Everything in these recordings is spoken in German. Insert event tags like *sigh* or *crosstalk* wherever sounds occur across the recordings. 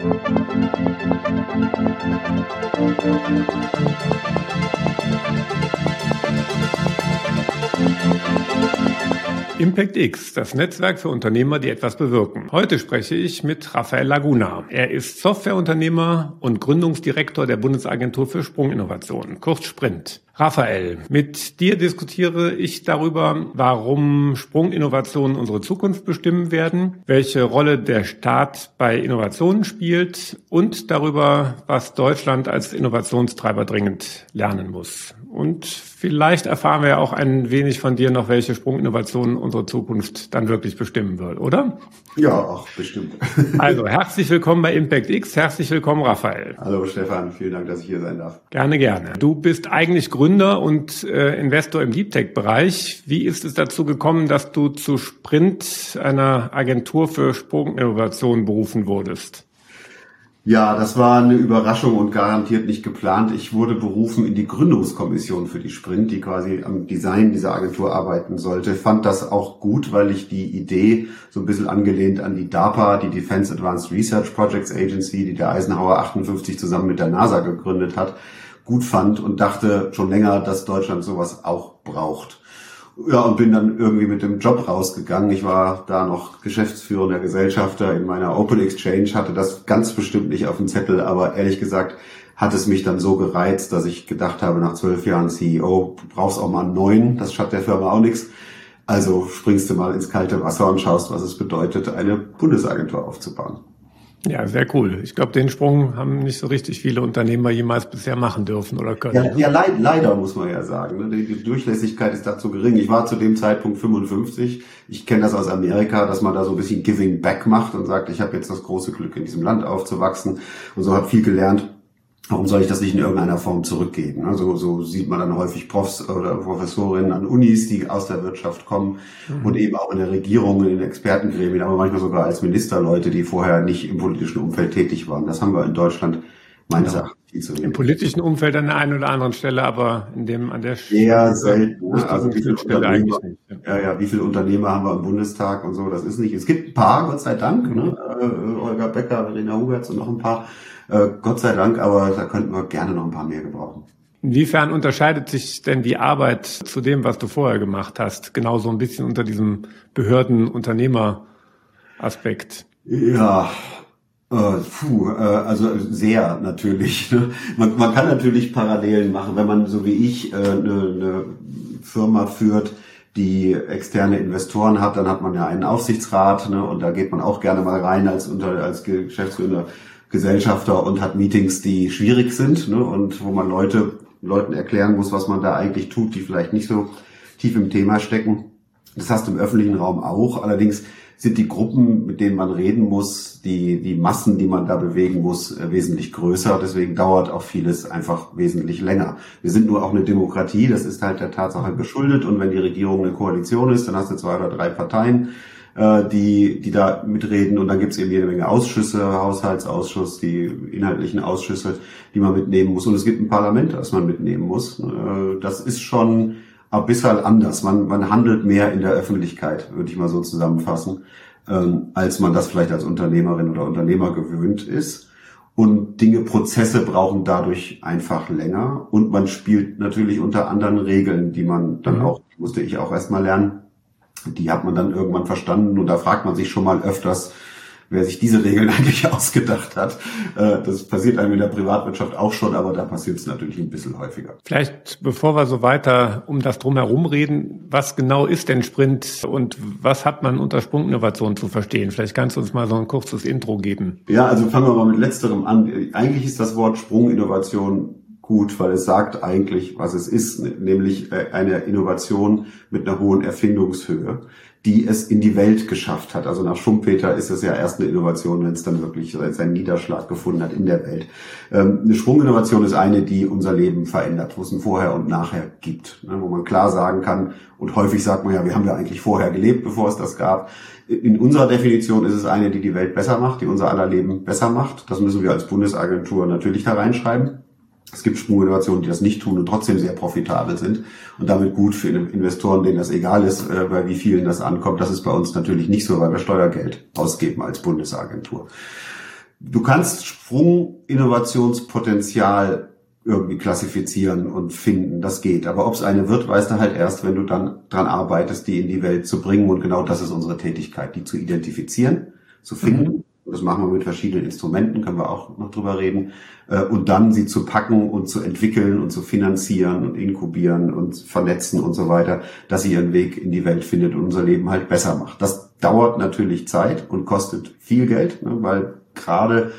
Thank you. Impact X, das Netzwerk für Unternehmer, die etwas bewirken. Heute spreche ich mit Rafael Laguna. Er ist Softwareunternehmer und Gründungsdirektor der Bundesagentur für Sprunginnovation, kurz Sprint. Raphael, mit dir diskutiere ich darüber, warum Sprunginnovationen unsere Zukunft bestimmen werden, welche Rolle der Staat bei Innovationen spielt und darüber, was Deutschland als Innovationstreiber dringend lernen muss. Und vielleicht erfahren wir ja auch ein wenig von dir noch, welche Sprunginnovationen unsere Zukunft dann wirklich bestimmen wird, oder? Ja, auch bestimmt. *laughs* Also herzlich willkommen bei Impact X, herzlich willkommen Raphael. Hallo Stefan, vielen Dank, dass ich hier sein darf. Gerne, gerne. Du bist eigentlich Gründer und äh, Investor im Deep Tech Bereich. Wie ist es dazu gekommen, dass du zu Sprint, einer Agentur für Sprunginnovation, berufen wurdest? Ja, das war eine Überraschung und garantiert nicht geplant. Ich wurde berufen in die Gründungskommission für die Sprint, die quasi am Design dieser Agentur arbeiten sollte. Fand das auch gut, weil ich die Idee so ein bisschen angelehnt an die DARPA, die Defense Advanced Research Projects Agency, die der Eisenhower 58 zusammen mit der NASA gegründet hat, gut fand und dachte schon länger, dass Deutschland sowas auch braucht. Ja, und bin dann irgendwie mit dem Job rausgegangen. Ich war da noch geschäftsführender Gesellschafter in meiner Open Exchange, hatte das ganz bestimmt nicht auf dem Zettel, aber ehrlich gesagt hat es mich dann so gereizt, dass ich gedacht habe, nach zwölf Jahren CEO, brauchst auch mal einen neuen, das schadet der Firma auch nichts. Also springst du mal ins kalte Wasser und schaust, was es bedeutet, eine Bundesagentur aufzubauen. Ja, sehr cool. Ich glaube, den Sprung haben nicht so richtig viele Unternehmer jemals bisher machen dürfen oder können. Ja, ja leid, leider muss man ja sagen. Ne? Die Durchlässigkeit ist da zu gering. Ich war zu dem Zeitpunkt 55. Ich kenne das aus Amerika, dass man da so ein bisschen Giving Back macht und sagt, ich habe jetzt das große Glück, in diesem Land aufzuwachsen und so habe viel gelernt. Warum soll ich das nicht in irgendeiner Form zurückgeben? Also so sieht man dann häufig Profs oder Professorinnen an Unis, die aus der Wirtschaft kommen mhm. und eben auch in der Regierung, in den Expertengremien, aber manchmal sogar als Ministerleute, die vorher nicht im politischen Umfeld tätig waren. Das haben wir in Deutschland meines Erachtens viel zu wenig. Im politischen Umfeld an der einen oder anderen Stelle, aber in dem an der Eher selten. Ne? Also wie viele Stelle eigentlich nicht. Ja. ja, wie viele Unternehmer haben wir im Bundestag und so, das ist nicht. Es gibt ein paar, Gott sei Dank, ne? Äh, Olga Becker, Verena Huberts und noch ein paar äh, Gott sei Dank, aber da könnten wir gerne noch ein paar mehr gebrauchen. Inwiefern unterscheidet sich denn die Arbeit zu dem, was du vorher gemacht hast? Genau so ein bisschen unter diesem Behörden-Unternehmer-Aspekt. Ja, äh, puh, äh, also sehr natürlich. Ne? Man, man kann natürlich Parallelen machen, wenn man so wie ich äh, eine, eine Firma führt, die externe Investoren hat, dann hat man ja einen Aufsichtsrat ne, und da geht man auch gerne mal rein als unter als Geschäftsführer Gesellschafter und hat Meetings, die schwierig sind ne, und wo man Leute, Leuten erklären muss, was man da eigentlich tut, die vielleicht nicht so tief im Thema stecken. Das hast du im öffentlichen Raum auch. Allerdings sind die Gruppen, mit denen man reden muss, die, die Massen, die man da bewegen muss, äh, wesentlich größer. Deswegen dauert auch vieles einfach wesentlich länger. Wir sind nur auch eine Demokratie, das ist halt der Tatsache geschuldet. Und wenn die Regierung eine Koalition ist, dann hast du zwei oder drei Parteien äh, die, die da mitreden. Und dann gibt es eben jede Menge Ausschüsse, Haushaltsausschuss, die inhaltlichen Ausschüsse, die man mitnehmen muss. Und es gibt ein Parlament, das man mitnehmen muss. Äh, das ist schon ein bisschen anders. Man, man handelt mehr in der Öffentlichkeit, würde ich mal so zusammenfassen, ähm, als man das vielleicht als Unternehmerin oder Unternehmer gewöhnt ist. Und Dinge, Prozesse brauchen dadurch einfach länger. Und man spielt natürlich unter anderen Regeln, die man dann mhm. auch, musste ich auch erstmal lernen, die hat man dann irgendwann verstanden und da fragt man sich schon mal öfters, wer sich diese Regeln *laughs* eigentlich ausgedacht hat. Äh, das passiert einem in der Privatwirtschaft auch schon, aber da passiert es natürlich ein bisschen häufiger. Vielleicht, bevor wir so weiter um das drumherum reden, was genau ist denn Sprint und was hat man unter Sprunginnovation zu verstehen? Vielleicht kannst du uns mal so ein kurzes Intro geben. Ja, also fangen wir mal mit letzterem an. Eigentlich ist das Wort Sprunginnovation gut, weil es sagt eigentlich, was es ist, nämlich äh, eine Innovation mit einer hohen Erfindungshöhe, die es in die Welt geschafft hat. Also nach Schumpeter ist es ja erst eine Innovation, wenn es dann wirklich seinen Niederschlag gefunden hat in der Welt. Ähm, eine Sprunginnovation ist eine, die unser Leben verändert, wo es ein Vorher und Nachher gibt, ne, wo man klar sagen kann, und häufig sagt man ja, wir haben ja eigentlich vorher gelebt, bevor es das gab. In unserer Definition ist es eine, die die Welt besser macht, die unser aller Leben besser macht. Das müssen wir als Bundesagentur natürlich da reinschreiben. Es gibt Sprunginnovationen, die das nicht tun und trotzdem sehr profitabel sind und damit gut für Investoren, denen das egal ist, äh, bei wie vielen das ankommt. Das ist bei uns natürlich nicht so, weil wir Steuergeld ausgeben als Bundesagentur. du kannst Sprunginnovationspotenzial irgendwie klassifizieren und finden. Das geht. Aber ob es eine wird, weißt du halt erst, wenn du dann dran arbeitest, die in die Welt zu bringen. Und genau das ist unsere Tätigkeit, die zu identifizieren, zu finden. Mhm. Das machen wir mit verschiedenen Instrumenten, können wir auch noch drüber reden. Äh, und dann sie zu packen und zu entwickeln und zu finanzieren und inkubieren und vernetzen und so weiter, dass sie ihren Weg in die Welt findet und unser Leben halt besser macht. Das dauert natürlich Zeit und kostet viel Geld, ne, weil gerade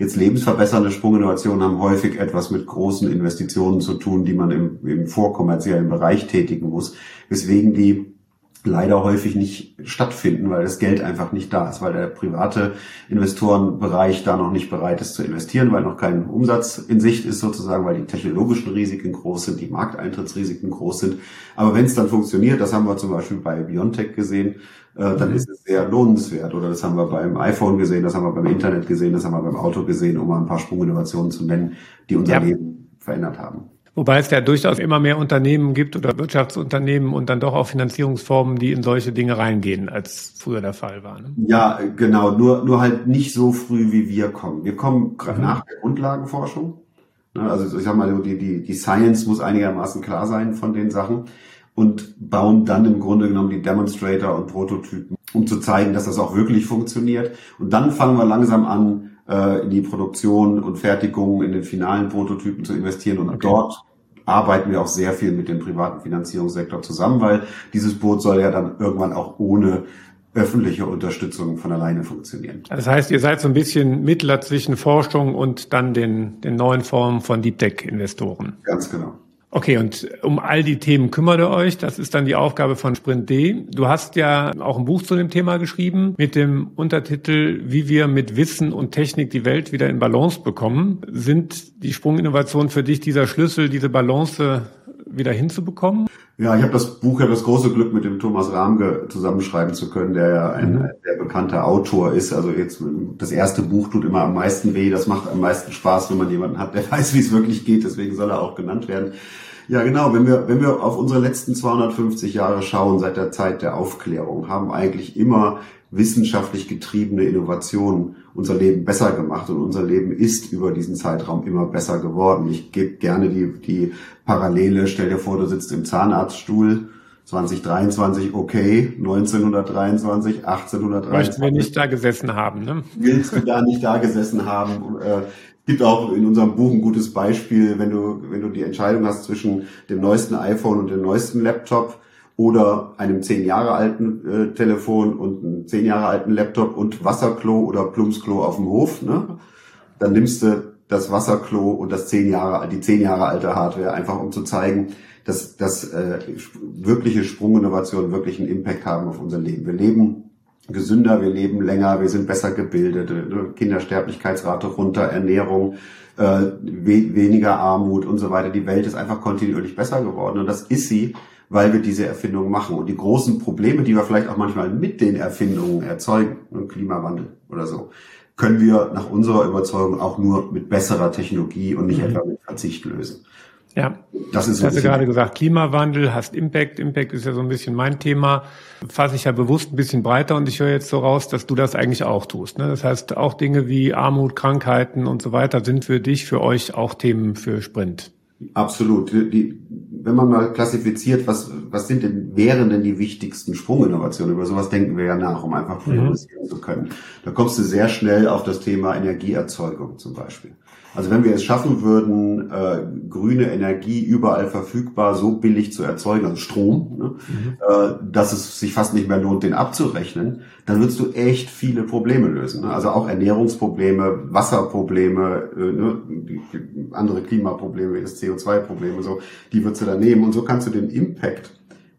Jetzt lebensverbessernde Sprunginnovationen haben häufig etwas mit großen Investitionen zu tun, die man im, im vorkommerziellen Bereich tätigen muss, weswegen die leider häufig nicht stattfinden, weil das Geld einfach nicht da ist, weil der private Investorenbereich da noch nicht bereit ist zu investieren, weil noch kein Umsatz in Sicht ist sozusagen, weil die technologischen Risiken groß sind, die Markteintrittsrisiken groß sind. Aber wenn es dann funktioniert, das haben wir zum Beispiel bei Biontech gesehen, äh, dann ist es sehr lohnenswert. Oder das haben wir beim iPhone gesehen, das haben wir beim Internet gesehen, das haben wir beim Auto gesehen, um mal ein paar Sprunginnovationen zu nennen, die unser ja. Leben verändert haben. Wobei es ja durchaus immer mehr Unternehmen gibt oder Wirtschaftsunternehmen und dann doch auch Finanzierungsformen, die in solche Dinge reingehen, als früher der Fall war. Ne? Ja, genau. Nur, nur halt nicht so früh, wie wir kommen. Wir kommen mhm. nach der Grundlagenforschung. Ne, also ich sag mal, die, die, die Science muss einigermaßen klar sein von den Sachen und bauen dann im Grunde genommen die Demonstrator und Prototypen, um zu zeigen, dass das auch wirklich funktioniert. Und dann fangen wir langsam an, äh, in die Produktion und Fertigung, in den finalen Prototypen zu investieren und okay. dort arbeiten wir auch sehr viel mit dem privaten Finanzierungssektor zusammen, weil dieses Boot soll ja dann irgendwann auch ohne öffentliche Unterstützung von alleine funktionieren. Das heißt, ihr seid so ein bisschen Mittler zwischen Forschung und dann den, den neuen Formen von Deep Tech-Investoren. Ganz genau. Okay, und um all die Themen kümmert ihr euch. Das ist dann die Aufgabe von Sprint D. Du hast ja auch ein Buch zu dem Thema geschrieben mit dem Untertitel Wie wir mit Wissen und Technik die Welt wieder in Balance bekommen. Sind die Sprunginnovationen für dich dieser Schlüssel, diese Balance wieder hinzubekommen? Ja, ich habe das Buch ja das große Glück, mit dem Thomas Rahmge zusammenschreiben zu können, der ja ein mhm. der bekannter Autor ist. Also jetzt das erste Buch tut immer am meisten weh. Das macht am meisten Spaß, wenn man jemanden hat, der *laughs* weiß, wie es wirklich geht. Deswegen soll er auch genannt werden. Ja, genau. Wenn wir, wenn wir auf unsere letzten 250 Jahre schauen, seit der Zeit der Aufklärung, haben eigentlich immer wissenschaftlich getriebene Innovationen unser Leben besser gemacht und unser Leben ist über diesen Zeitraum immer besser geworden. Ich gebe gerne die, die Parallele. Stell dir vor, du sitzt im Zahnarztstuhl 2023 okay, 1923, 1823. Möchten wir nicht da gesessen haben, ne? Willst du da nicht da gesessen haben? Äh, gibt auch in unserem Buch ein gutes Beispiel, wenn du, wenn du die Entscheidung hast zwischen dem neuesten iPhone und dem neuesten Laptop oder einem zehn Jahre alten äh, Telefon und einem zehn Jahre alten Laptop und Wasserklo oder Plumpsklo auf dem Hof, ne? Dann nimmst du das Wasserklo und das zehn Jahre, die zehn Jahre alte Hardware, einfach um zu zeigen, dass, dass äh, wirkliche Sprunginnovationen wirklich einen Impact haben auf unser Leben. Wir leben gesünder, wir leben länger, wir sind besser gebildet, äh, Kindersterblichkeitsrate runter, Ernährung, äh, we weniger Armut und so weiter. Die Welt ist einfach kontinuierlich besser geworden und das ist sie, weil wir diese Erfindungen machen. Und die großen Probleme, die wir vielleicht auch manchmal mit den Erfindungen erzeugen, ne, Klimawandel oder so, können wir nach unserer Überzeugung auch nur mit besserer Technologie und nicht mhm. etwa mit Verzicht lösen. Ja, das ist. Ich hatte gerade gesagt, Klimawandel, hast Impact. Impact ist ja so ein bisschen mein Thema. Fasse ich ja bewusst ein bisschen breiter und ich höre jetzt so raus, dass du das eigentlich auch tust. Ne? Das heißt, auch Dinge wie Armut, Krankheiten und so weiter sind für dich, für euch auch Themen für Sprint. Absolut. Die, wenn man mal klassifiziert, was, was sind denn, wären denn die wichtigsten Sprunginnovationen? Über sowas denken wir ja nach, um einfach priorisieren mhm. zu können. Da kommst du sehr schnell auf das Thema Energieerzeugung zum Beispiel. Also wenn wir es schaffen würden, äh, grüne Energie überall verfügbar so billig zu erzeugen, also Strom, ne, mhm. äh, dass es sich fast nicht mehr lohnt, den abzurechnen, dann würdest du echt viele Probleme lösen. Ne? Also auch Ernährungsprobleme, Wasserprobleme, äh, ne, andere Klimaprobleme, das CO2-Probleme, so, die würdest du dann nehmen. Und so kannst du den Impact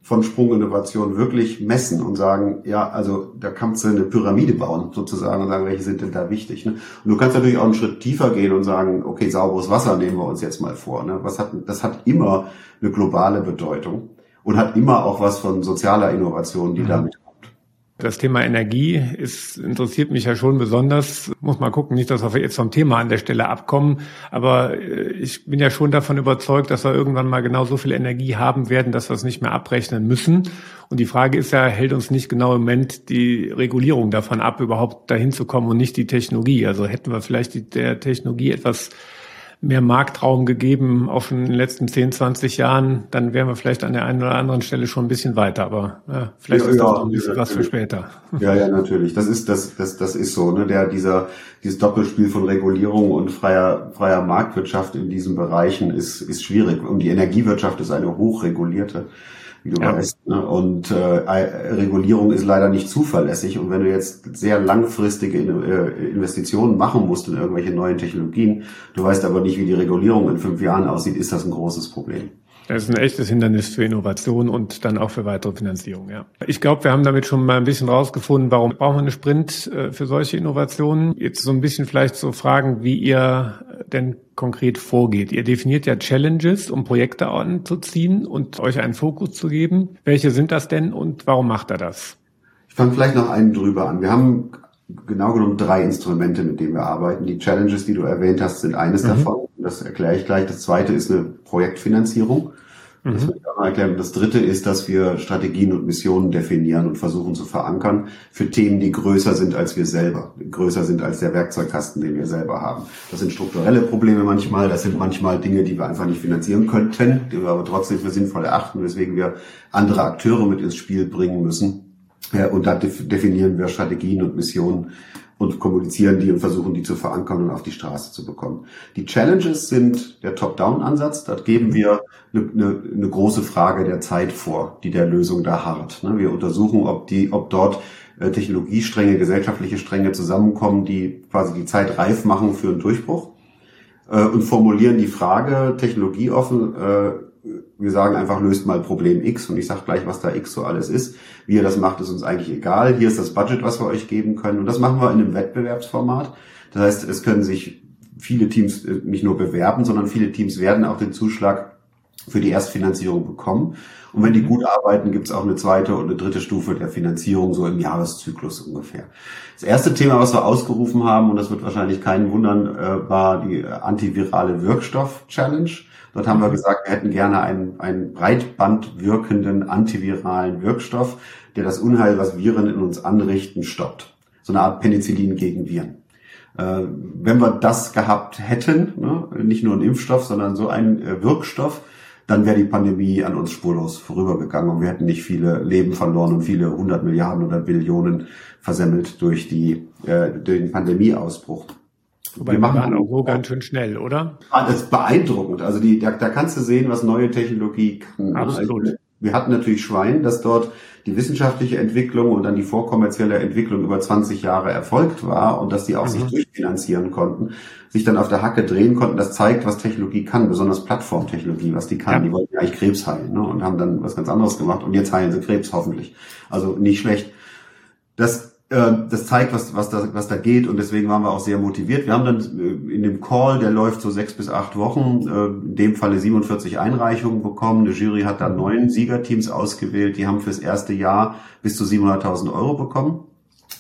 von Sprunginnovation wirklich messen und sagen, ja, also da kannst du eine Pyramide bauen sozusagen und sagen, welche sind denn da wichtig. Ne? Und du kannst natürlich auch einen Schritt tiefer gehen und sagen, okay, sauberes Wasser nehmen wir uns jetzt mal vor. Ne? Was hat, das hat immer eine globale Bedeutung und hat immer auch was von sozialer Innovation, die mhm. damit. Das Thema Energie ist, interessiert mich ja schon besonders. Muss mal gucken, nicht, dass wir jetzt vom Thema an der Stelle abkommen. Aber äh, ich bin ja schon davon überzeugt, dass wir irgendwann mal genau so viel Energie haben werden, dass wir es nicht mehr abrechnen müssen. Und die Frage ist ja, hält uns nicht genau im Moment die Regulierung davon ab, überhaupt dahin zu kommen und nicht die Technologie? Also hätten wir vielleicht die, der Technologie etwas mehr Marktraum gegeben, auch schon in den letzten 10, 20 Jahren, dann wären wir vielleicht an der einen oder anderen Stelle schon ein bisschen weiter. Aber ja, vielleicht ja, ist das ja, ein bisschen was für später. Ja, ja, natürlich. Das ist das, das, das ist so. Ne? Der dieser dieses Doppelspiel von Regulierung und freier freier Marktwirtschaft in diesen Bereichen ist ist schwierig. Und die Energiewirtschaft ist eine hochregulierte wie du ja. weißt. Ne? Und äh, Regulierung ist leider nicht zuverlässig. Und wenn du jetzt sehr langfristige äh, Investitionen machen musst in irgendwelche neuen Technologien, du weißt aber nicht, wie die Regulierung in fünf Jahren aussieht, ist das ein großes Problem. Das ist ein echtes Hindernis für Innovation und dann auch für weitere Finanzierung, ja. Ich glaube, wir haben damit schon mal ein bisschen rausgefunden, warum brauchen wir eine Sprint äh, für solche Innovationen. Jetzt so ein bisschen vielleicht so fragen, wie ihr denn konkret vorgeht. Ihr definiert ja Challenges, um Projekte anzuziehen und euch einen Fokus zu geben. Welche sind das denn und warum macht er das? Ich fange vielleicht noch einen drüber an. Wir haben genau genommen drei Instrumente, mit denen wir arbeiten. Die Challenges, die du erwähnt hast, sind eines mhm. davon. Das erkläre ich gleich. Das zweite ist eine Projektfinanzierung. Das will ich auch mal erklären. Das dritte ist, dass wir Strategien und Missionen definieren und versuchen zu verankern für Themen, die größer sind als wir selber, größer sind als der Werkzeugkasten, den wir selber haben. Das sind strukturelle Probleme manchmal, das sind manchmal Dinge, die wir einfach nicht finanzieren könnten, die wir aber trotzdem für sinnvoll erachten, weswegen wir andere Akteure mit ins Spiel bringen müssen. Und da definieren wir Strategien und Missionen und kommunizieren die und versuchen die zu verankern und auf die Straße zu bekommen. Die Challenges sind der Top-Down-Ansatz. Dort geben wir eine, eine, eine, große Frage der Zeit vor, die der Lösung da harrt. Ne? Wir untersuchen, ob die, ob dort äh, Technologiestränge, gesellschaftliche Stränge zusammenkommen, die quasi die Zeit reif machen für einen Durchbruch äh, und formulieren die Frage technologieoffen äh, wir sagen einfach, löst mal Problem X und ich sage gleich, was da X so alles ist. Wie ihr das macht, ist uns eigentlich egal. Hier ist das Budget, was wir euch geben können. Und das machen wir in einem Wettbewerbsformat. Das heißt, es können sich viele Teams äh, nicht nur bewerben, sondern viele Teams werden auch den Zuschlag für die Erstfinanzierung bekommen. Und wenn die gut arbeiten, gibt es auch eine zweite und eine dritte Stufe der Finanzierung, so im Jahreszyklus ungefähr. Das erste Thema, was wir ausgerufen haben, und das wird wahrscheinlich keinen wundern, äh, war die antivirale Wirkstoff-Challenge. Dort haben wir mhm. gesagt, wir hätten gerne einen, einen breitband wirkenden antiviralen Wirkstoff, der das Unheil, was Viren in uns anrichten, stoppt. So eine Art Penicillin gegen Viren. Äh, wenn wir das gehabt hätten, ne, nicht nur ein Impfstoff, sondern so einen äh, Wirkstoff, dann wäre die Pandemie an uns spurlos vorübergegangen und wir hätten nicht viele Leben verloren und viele hundert Milliarden oder Billionen versemmelt durch die äh, durch den Pandemieausbruch. Wobei wir machen auch so ganz schön schnell, oder? Ah, das ist beeindruckend. Also die, da, da kannst du sehen, was neue Technologie kann. Ne? Absolut. Also, wir hatten natürlich Schwein, dass dort die wissenschaftliche Entwicklung und dann die vorkommerzielle Entwicklung über 20 Jahre erfolgt war und dass die auch mhm. sich durchfinanzieren konnten, sich dann auf der Hacke drehen konnten. Das zeigt, was Technologie kann, besonders Plattformtechnologie, was die kann. Ja. Die wollten eigentlich Krebs heilen ne? und haben dann was ganz anderes gemacht und jetzt heilen sie Krebs hoffentlich. Also nicht schlecht. Das das zeigt, was, was, da, was da geht und deswegen waren wir auch sehr motiviert. Wir haben dann äh, in dem Call, der läuft so sechs bis acht Wochen, äh, in dem Falle 47 Einreichungen bekommen. Die Jury hat dann neun Siegerteams ausgewählt, die haben fürs erste Jahr bis zu 700.000 Euro bekommen.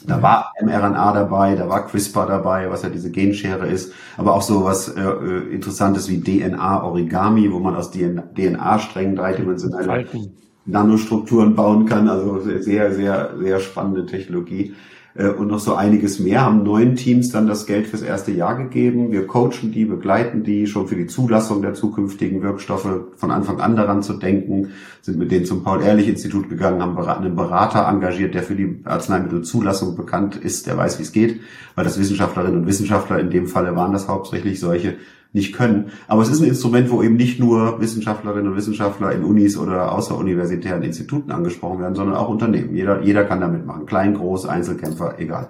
Da war mRNA dabei, da war CRISPR dabei, was ja diese Genschere ist, aber auch so was äh, Interessantes wie DNA-Origami, wo man aus DNA-Strängen dreidimensionale Nanostrukturen bauen kann. Also sehr, sehr, sehr spannende Technologie. Äh, und noch so einiges mehr, haben neun Teams dann das Geld fürs erste Jahr gegeben. Wir coachen die, begleiten die schon für die Zulassung der zukünftigen Wirkstoffe von Anfang an daran zu denken, sind mit denen zum Paul-Ehrlich-Institut gegangen, haben einen Berater engagiert, der für die Arzneimittelzulassung bekannt ist, der weiß, wie es geht, weil das Wissenschaftlerinnen und Wissenschaftler in dem Falle waren das hauptsächlich solche, nicht können. Aber es ist ein Instrument, wo eben nicht nur Wissenschaftlerinnen und Wissenschaftler in Unis oder außeruniversitären Instituten angesprochen werden, sondern auch Unternehmen. Jeder, jeder kann damit machen. Klein, groß, Einzelkämpfer, egal.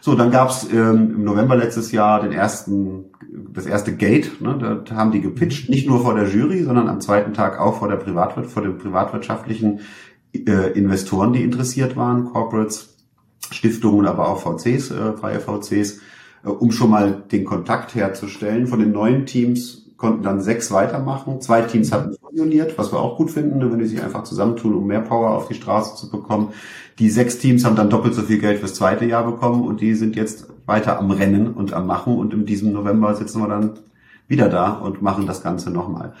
So, dann gab's ähm, im November letztes Jahr den ersten, das erste Gate. Ne, da haben die gepitcht, nicht nur vor der Jury, sondern am zweiten Tag auch vor der Privatwirt, vor den privatwirtschaftlichen äh, Investoren, die interessiert waren, Corporates, Stiftungen, aber auch VCs, äh, freie VCs. Äh, um schon mal den Kontakt herzustellen. Von den neuen Teams konnten dann sechs weitermachen. Zwei Teams hatten fusioniert, was wir auch gut finden, ne, wenn die sich einfach zusammentun, um mehr Power auf die Straße zu bekommen. Die sechs Teams haben dann doppelt so viel Geld fürs zweite Jahr bekommen und die sind jetzt weiter am Rennen und am Machen und in diesem November sitzen wir dann wieder da und machen das Ganze nochmal.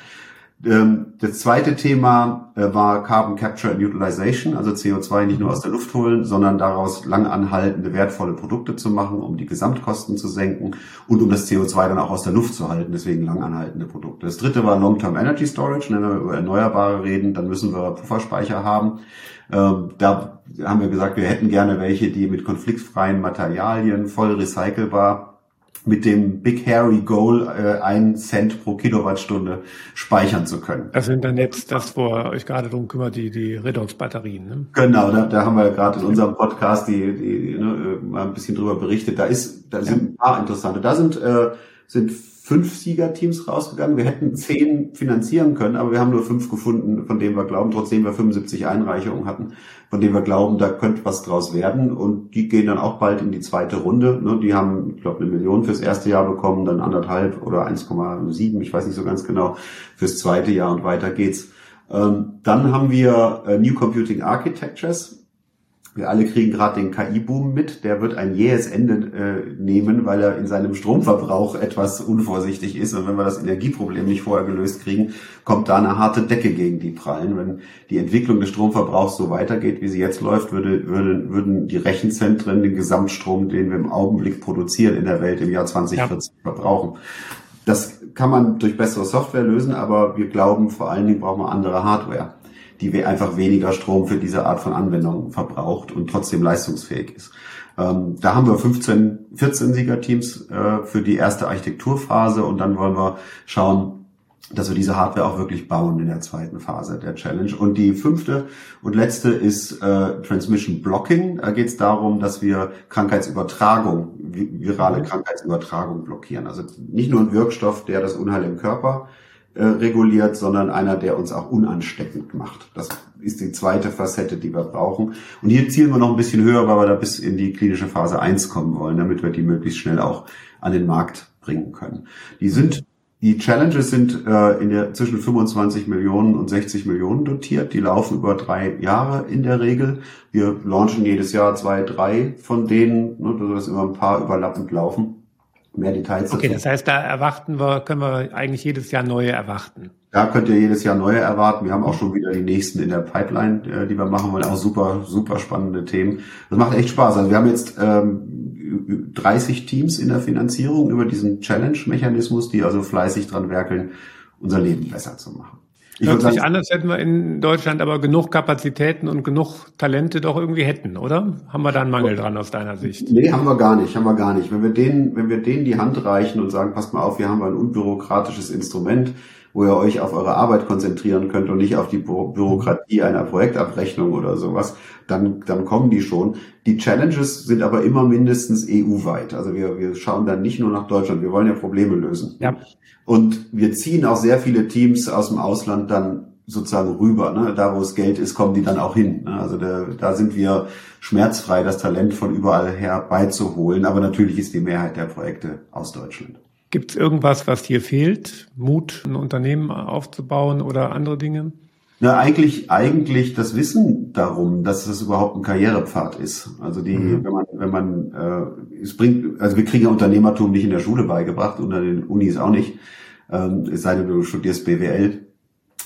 Ähm, das zweite Thema äh, war Carbon Capture and Utilization, also CO2 nicht nur aus der Luft holen, sondern daraus langanhaltende, wertvolle Produkte zu machen, um die Gesamtkosten zu senken und um das CO2 dann auch aus der Luft zu halten, deswegen langanhaltende Produkte. Das dritte war Long-Term Energy Storage, wenn wir über Erneuerbare reden, dann müssen wir Pufferspeicher haben. Ähm, da haben wir gesagt, wir hätten gerne welche, die mit konfliktfreien Materialien voll recycelbar mit dem Big Hairy Goal äh, einen Cent pro Kilowattstunde speichern zu können. Das sind dann jetzt das, wo ihr euch gerade drum kümmert, die, die Redox-Batterien. Ne? Genau, da, da haben wir gerade in unserem Podcast die, die ne, mal ein bisschen drüber berichtet. Da ist, da sind ein paar interessante. Da sind äh, sind fünf Siegerteams rausgegangen. Wir hätten zehn finanzieren können, aber wir haben nur fünf gefunden, von denen wir glauben, trotzdem wir 75 Einreichungen hatten, von denen wir glauben, da könnte was draus werden. Und die gehen dann auch bald in die zweite Runde. Ne, die haben, ich glaube, eine Million fürs erste Jahr bekommen, dann anderthalb oder 1,7, ich weiß nicht so ganz genau, fürs zweite Jahr und weiter geht's. Ähm, dann haben wir äh, New Computing Architectures. Wir alle kriegen gerade den KI-Boom mit. Der wird ein jähes Ende äh, nehmen, weil er in seinem Stromverbrauch etwas unvorsichtig ist. Und wenn wir das Energieproblem nicht vorher gelöst kriegen, kommt da eine harte Decke gegen die Prallen. Wenn die Entwicklung des Stromverbrauchs so weitergeht, wie sie jetzt läuft, würde, würde, würden die Rechenzentren den Gesamtstrom, den wir im Augenblick produzieren in der Welt im Jahr 2040 ja. verbrauchen. Das kann man durch bessere Software lösen, aber wir glauben, vor allen Dingen brauchen wir andere Hardware die einfach weniger Strom für diese Art von Anwendung verbraucht und trotzdem leistungsfähig ist. Ähm, da haben wir 15, 14 Siegerteams äh, für die erste Architekturphase und dann wollen wir schauen, dass wir diese Hardware auch wirklich bauen in der zweiten Phase der Challenge. Und die fünfte und letzte ist äh, Transmission Blocking. Da geht es darum, dass wir Krankheitsübertragung, virale Krankheitsübertragung blockieren. Also nicht nur ein Wirkstoff, der das Unheil im Körper äh, reguliert, sondern einer, der uns auch unansteckend macht. Das ist die zweite Facette, die wir brauchen. Und hier zielen wir noch ein bisschen höher, weil wir da bis in die klinische Phase 1 kommen wollen, damit wir die möglichst schnell auch an den Markt bringen können. Die sind die Challenges sind äh, in der zwischen 25 Millionen und 60 Millionen dotiert. Die laufen über drei Jahre in der Regel. Wir launchen jedes Jahr zwei, drei von denen, ne, dass immer ein paar überlappend laufen mehr Details. Okay, dazu. das heißt, da erwarten wir, können wir eigentlich jedes Jahr neue erwarten. Da könnt ihr jedes Jahr neue erwarten. Wir haben auch schon wieder die nächsten in der Pipeline, äh, die wir machen wollen. Auch super, super spannende Themen. Das macht echt Spaß. Also wir haben jetzt ähm, 30 Teams in der Finanzierung über diesen Challenge-Mechanismus, die also fleißig dran werkeln, unser Leben besser zu machen. Ich Hört sich an, als hätten wir in Deutschland aber genug Kapazitäten und genug Talente doch irgendwie hätten, oder? Haben wir da einen Mangel dran aus deiner Sicht? Nee, haben wir gar nicht, haben wir gar nicht. Wenn wir denen, wenn wir denen die Hand reichen und sagen, passt mal auf, wir haben ein unbürokratisches Instrument, wo ihr euch auf eure Arbeit konzentrieren könnt und nicht auf die Bü Bürokratie einer Projektabrechnung oder sowas, dann, dann kommen die schon. Die Challenges sind aber immer mindestens EU-weit. Also wir, wir schauen dann nicht nur nach Deutschland, wir wollen ja Probleme lösen. Ja. Und wir ziehen auch sehr viele Teams aus dem Ausland dann sozusagen rüber. Ne? Da, wo es Geld ist, kommen die dann auch hin. Ne? Also da, da sind wir schmerzfrei, das Talent von überall her beizuholen. Aber natürlich ist die Mehrheit der Projekte aus Deutschland. Gibt es irgendwas, was hier fehlt? Mut, ein Unternehmen aufzubauen oder andere Dinge? Na, eigentlich, eigentlich das Wissen darum, dass das überhaupt ein Karrierepfad ist. Also die, mhm. wenn man, wenn man, äh, es bringt, also wir kriegen ja Unternehmertum nicht in der Schule beigebracht, unter den Unis auch nicht. Ähm, es sei denn, du studierst BWL.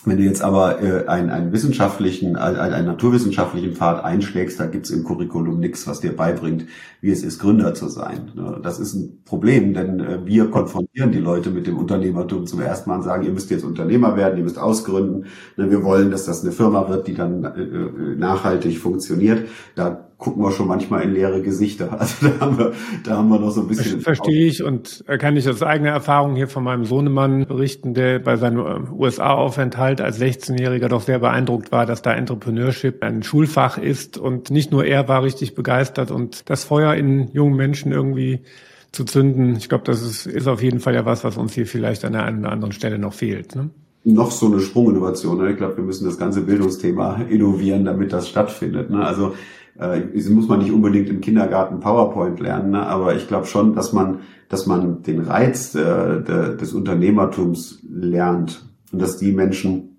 Wenn du jetzt aber äh, einen, einen wissenschaftlichen, einen, einen naturwissenschaftlichen Pfad einschlägst, da gibt's im Curriculum nichts, was dir beibringt, wie es ist, Gründer zu sein. Ne? Das ist ein Problem, denn äh, wir konfrontieren die Leute mit dem Unternehmertum zum ersten Mal und sagen, ihr müsst jetzt Unternehmer werden, ihr müsst ausgründen. Ne? Wir wollen, dass das eine Firma wird, die dann äh, nachhaltig funktioniert. Da gucken wir schon manchmal in leere Gesichter. *laughs* Also da haben wir, da haben wir noch so ein bisschen. Verstehe ich und kann ich aus eigener Erfahrung hier von meinem Sohnemann berichten, der bei seinem äh, USA-Aufenthalt als 16-Jähriger doch sehr beeindruckt war, dass da Entrepreneurship ein Schulfach ist und nicht nur er war richtig begeistert und das Feuer in jungen Menschen irgendwie zu zünden. Ich glaube, das ist, ist auf jeden Fall ja was, was uns hier vielleicht an der einen oder anderen Stelle noch fehlt. Ne? noch so eine Sprunginnovation. Ne? Ich glaube, wir müssen das ganze Bildungsthema *laughs* innovieren, damit das stattfindet. Ne? Also Äh, muss man nicht unbedingt im Kindergarten PowerPoint lernen, ne? aber ich glaube schon, dass man, dass man den Reiz äh, de, des Unternehmertums lernt und dass die Menschen,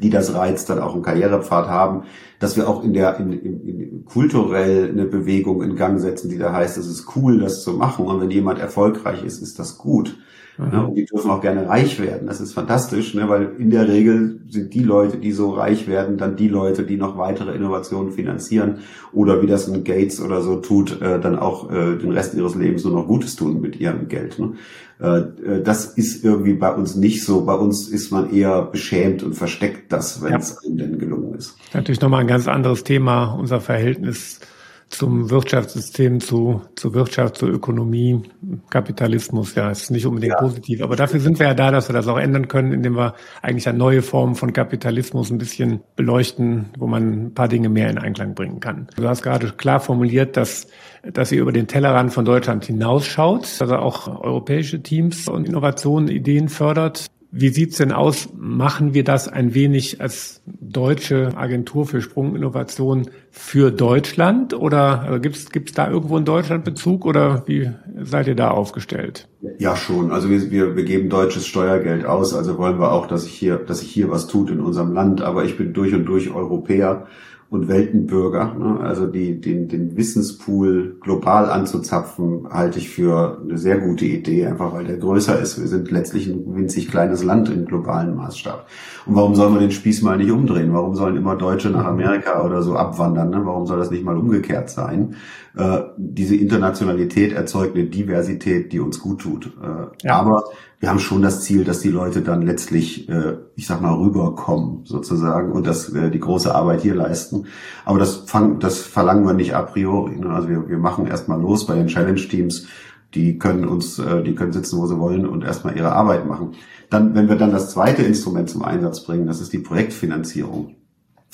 die das Reiz dann auch einen Karrierepfad haben, dass wir auch in der in, in, in kulturell eine Bewegung in Gang setzen, die da heißt, es ist cool, das zu machen und wenn jemand erfolgreich ist, ist das gut. Mhm. Ne? Und die dürfen auch gerne reich werden. Das ist fantastisch, ne? weil in der Regel sind die Leute, die so reich werden, dann die Leute, die noch weitere Innovationen finanzieren oder wie das ein Gates oder so tut, äh, dann auch äh, den Rest ihres Lebens nur noch Gutes tun mit ihrem Geld. Ne? Äh, äh das ist irgendwie bei uns nicht so. Bei uns ist man eher beschämt und versteckt das, wenn es ja. einem denn gelungen ist. Natürlich nochmal ein ganz anderes Thema, unser Verhältnis zum Wirtschaftssystem, zu, zur Wirtschaft, zur Ökonomie, Kapitalismus, ja, ist nicht unbedingt ja. positiv. Aber dafür sind wir ja da, dass wir das auch ändern können, indem wir eigentlich eine neue Form von Kapitalismus ein bisschen beleuchten, wo man ein paar Dinge mehr in Einklang bringen kann. Du hast gerade klar formuliert, dass, dass ihr über den Tellerrand von Deutschland hinausschaut, also auch europäische Teams und Innovationen, Ideen fördert. Wie sieht's denn aus? Machen wir das ein wenig als deutsche Agentur für Sprunginnovation für Deutschland oder also gibt's gibt's da irgendwo einen Deutschlandbezug oder wie seid ihr da aufgestellt? Ja, schon. Also wir, wir, wir geben deutsches Steuergeld aus, also wollen wir auch, dass sich hier, dass sich hier was tut in unserem Land. Aber ich bin durch und durch Europäer und Weltenbürger. Ne? Also die, den, den Wissenspool global anzuzapfen, halte ich für eine sehr gute Idee, einfach weil der größer ist. Wir sind letztlich ein winzig kleines Land im globalen Maßstab. Und warum soll man den Spieß mal nicht umdrehen? Warum sollen immer Deutsche nach Amerika oder so abwandern? Ne? Warum soll das nicht mal umgekehrt sein? Äh, diese Internationalität erzeugt eine Diversität, die uns gut tut. Äh, ja. Aber wir haben schon das Ziel, dass die Leute dann letztlich, äh, ich sag mal, rüberkommen sozusagen und dass äh, die große Arbeit hier leisten. Aber das, fang, das verlangen wir nicht a priori. Ne? Also wir, wir machen erstmal los bei den Challenge-Teams. Die können uns, äh, die können sitzen, wo sie wollen und erstmal ihre Arbeit machen. Dann, wenn wir dann das zweite Instrument zum Einsatz bringen, das ist die Projektfinanzierung.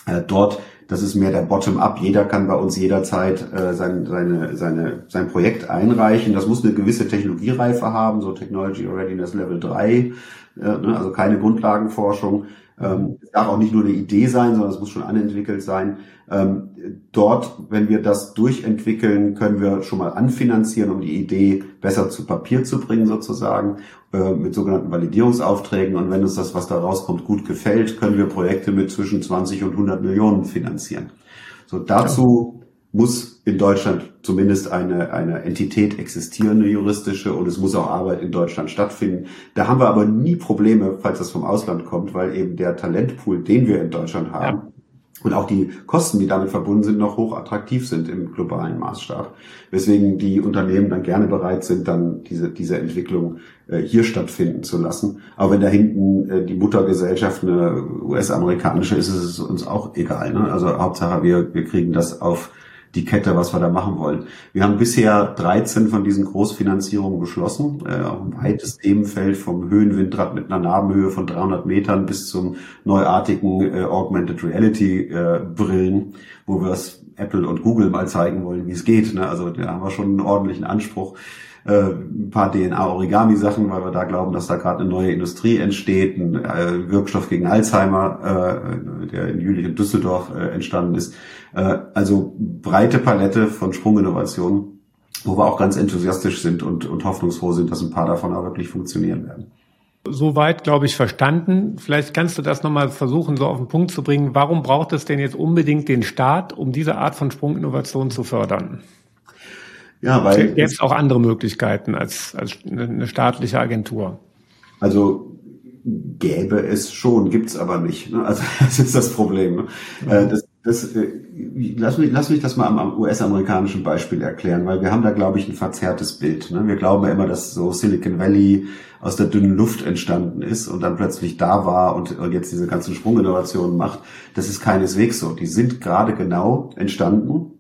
Äh, dort das ist mehr der Bottom-up. Jeder kann bei uns jederzeit äh, sein, seine, seine, sein Projekt einreichen. Das muss eine gewisse Technologiereife haben, so Technology Readiness Level 3, äh, ne, also keine Grundlagenforschung. Ähm, es darf auch nicht nur eine Idee sein, sondern es muss schon anentwickelt sein. Ähm, dort, wenn wir das durchentwickeln, können wir schon mal anfinanzieren, um die Idee besser zu Papier zu bringen sozusagen, äh, mit sogenannten Validierungsaufträgen. Und wenn uns das, was da rauskommt, gut gefällt, können wir Projekte mit zwischen 20 und 100 Millionen finanzieren. So dazu muss in Deutschland zumindest eine, eine Entität existieren, eine juristische, und es muss auch Arbeit in Deutschland stattfinden. Da haben wir aber nie Probleme, falls das vom Ausland kommt, weil eben der Talentpool, den wir in Deutschland haben, ja. und auch die Kosten, die damit verbunden sind, noch hoch attraktiv sind im globalen Maßstab. Weswegen die Unternehmen dann gerne bereit sind, dann diese, diese Entwicklung äh, hier stattfinden zu lassen. Aber wenn da hinten äh, die Muttergesellschaft eine US-amerikanische ist, ist es uns auch egal. Ne? Also Hauptsache, wir, wir kriegen das auf die Kette, was wir da machen wollen. Wir haben bisher 13 von diesen Großfinanzierungen beschlossen, äh, auch ein weites Themenfeld vom Höhenwindrad mit einer Narbenhöhe von 300 Metern bis zum neuartigen äh, Augmented Reality äh, Brillen, wo wir es Apple und Google mal zeigen wollen, wie es geht. Ne? Also da haben wir schon einen ordentlichen Anspruch. Äh, ein paar DNA-Origami-Sachen, weil wir da glauben, dass da gerade eine neue Industrie entsteht, ein äh, Wirkstoff gegen Alzheimer, äh, der in Jülich und Düsseldorf entstanden ist. Äh, also breite Palette von Sprunginnovationen, wo wir auch ganz enthusiastisch sind und, und hoffnungsfroh sind, dass ein paar davon auch wirklich funktionieren werden. Soweit, glaube ich, verstanden. Vielleicht kannst du das nochmal versuchen, so auf den Punkt zu bringen. Warum braucht es denn jetzt unbedingt den Staat, um diese Art von Sprunginnovation zu fördern? Ja, weil. Es auch andere Möglichkeiten als, als eine staatliche Agentur? Also gäbe es schon, gibt's aber nicht. Ne? Also *laughs* das ist das Problem. Ne? Mhm. Das, das, äh, lass, mich, lass mich das mal am, am US-amerikanischen Beispiel erklären, weil wir haben da, glaube ich, ein verzerrtes Bild. Ne? Wir glauben ja immer, dass so Silicon Valley aus der dünnen Luft entstanden ist und dann plötzlich da war und, und jetzt diese ganzen Sprunginnovationen macht. Das ist keineswegs so. Die sind gerade genau entstanden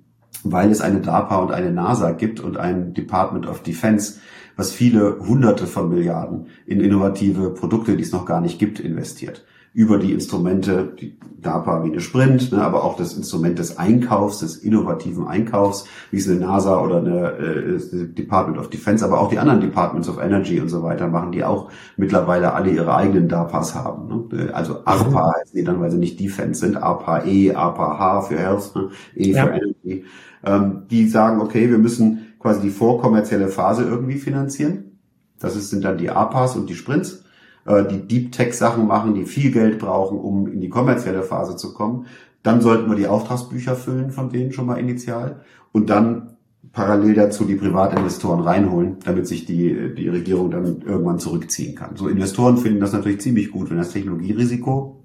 weil es eine DARPA und eine NASA gibt und ein Department of Defense, was viele Hunderte von Milliarden in innovative Produkte, die es noch gar nicht gibt, investiert. Über die Instrumente, die DARPA wie eine Sprint, ne, aber auch das Instrument des Einkaufs, des innovativen Einkaufs, wie es eine NASA oder eine äh, Department of Defense, aber auch die anderen Departments of Energy und so weiter machen, die auch mittlerweile alle ihre eigenen DARPAs haben. Ne? Also ARPA mhm. heißen die dann, weil sie nicht Defense sind, ARPA E, ARPA H für Health, ne? E ja. für Energy. Ähm, die sagen, okay, wir müssen quasi die vorkommerzielle Phase irgendwie finanzieren. Das sind dann die ARPAs und die Sprints. Äh, die Deep Tech Sachen machen, die viel Geld brauchen, um in die kommerzielle Phase zu kommen. Dann sollten wir die Auftragsbücher füllen von denen schon mal initial und dann parallel dazu die Privatinvestoren reinholen, damit sich die, die Regierung dann irgendwann zurückziehen kann. So Investoren finden das natürlich ziemlich gut, wenn das Technologierisiko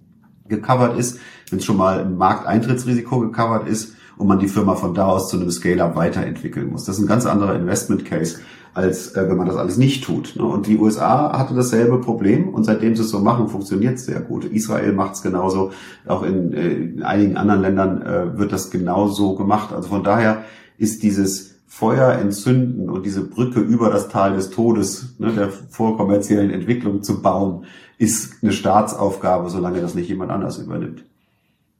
gecovert ist, wenn es schon mal ein Markteintrittsrisiko gecovert ist und man die Firma von da aus zu einem Scale-up weiterentwickeln muss. Das ist ein ganz anderer Investment Case, als äh, wenn man das alles nicht tut. Ne? Und die USA hatte dasselbe Problem und seitdem sie es so machen, funktioniert es sehr gut. Israel macht es genauso, auch in, äh, in einigen anderen Ländern äh, wird das genauso gemacht. Also von daher ist dieses Feuer entzünden und diese Brücke über das Tal des Todes, ne, der vorkommerziellen Entwicklung zu bauen, ist eine Staatsaufgabe, solange das nicht jemand anders übernimmt.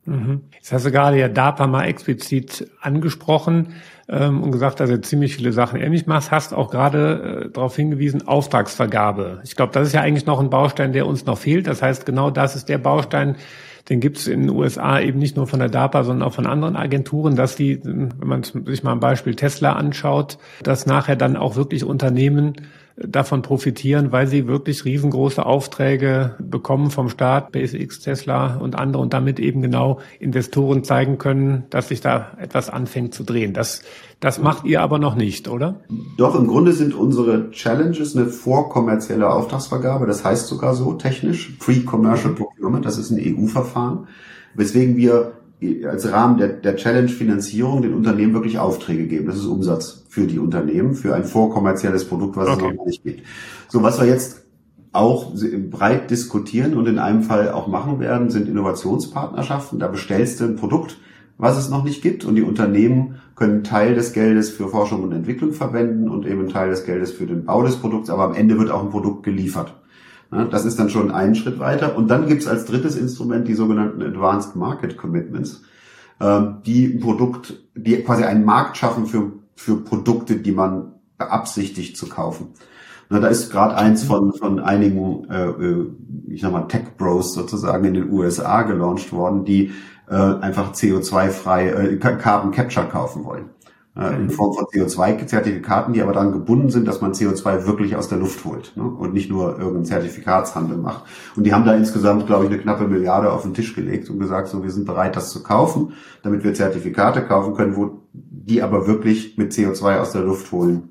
Mhm. Jetzt hast du gerade ja DARPA mal explizit angesprochen ähm, und gesagt, dass du ziemlich viele Sachen ähnlich machst. Hast auch gerade äh, darauf hingewiesen, Auftragsvergabe. Ich glaube, das ist ja eigentlich noch ein Baustein, der uns noch fehlt. Das heißt, genau das ist der Baustein, den gibt es in den USA eben nicht nur von der DARPA, sondern auch von anderen Agenturen, dass die, wenn man sich mal ein Beispiel Tesla anschaut, dass nachher dann auch wirklich Unternehmen davon profitieren, weil sie wirklich riesengroße Aufträge bekommen vom Staat, SpaceX, Tesla und andere und damit eben genau Investoren zeigen können, dass sich da etwas anfängt zu drehen. Das, das macht ihr aber noch nicht, oder? Doch, im Grunde sind unsere Challenges eine vorkommerzielle Auftragsvergabe. Das heißt sogar so technisch, Pre-Commercial Procurement, das ist ein EU-Verfahren, weswegen wir als Rahmen der, der Challenge-Finanzierung den Unternehmen wirklich Aufträge geben. Das ist Umsatz für die Unternehmen, für ein vorkommerzielles Produkt, was okay. es noch nicht gibt. So, was wir jetzt auch breit diskutieren und in einem Fall auch machen werden, sind Innovationspartnerschaften. Da bestellst du ein Produkt, was es noch nicht gibt und die Unternehmen können Teil des Geldes für Forschung und Entwicklung verwenden und eben Teil des Geldes für den Bau des Produkts, aber am Ende wird auch ein Produkt geliefert. Das ist dann schon einen Schritt weiter. Und dann gibt es als drittes Instrument die sogenannten Advanced Market Commitments, ähm, die ein Produkt, die quasi einen Markt schaffen für, für Produkte, die man beabsichtigt zu kaufen. Da ist gerade eins von, von einigen, äh, äh, ich sag mal, Tech Bros sozusagen in den USA gelauncht worden, die äh, einfach CO2-frei äh, Carbon Capture kaufen wollen äh, in Form von CO2-Zertifikaten, die aber dann gebunden sind, dass man CO2 wirklich aus der Luft holt ne? und nicht nur irgendeinen Zertifikatshandel macht. Und die haben da insgesamt, glaube ich, eine knappe Milliarde auf den Tisch gelegt und gesagt, so wir sind bereit, das zu kaufen, damit wir Zertifikate kaufen können, wo die aber wirklich mit CO2 aus der Luft holen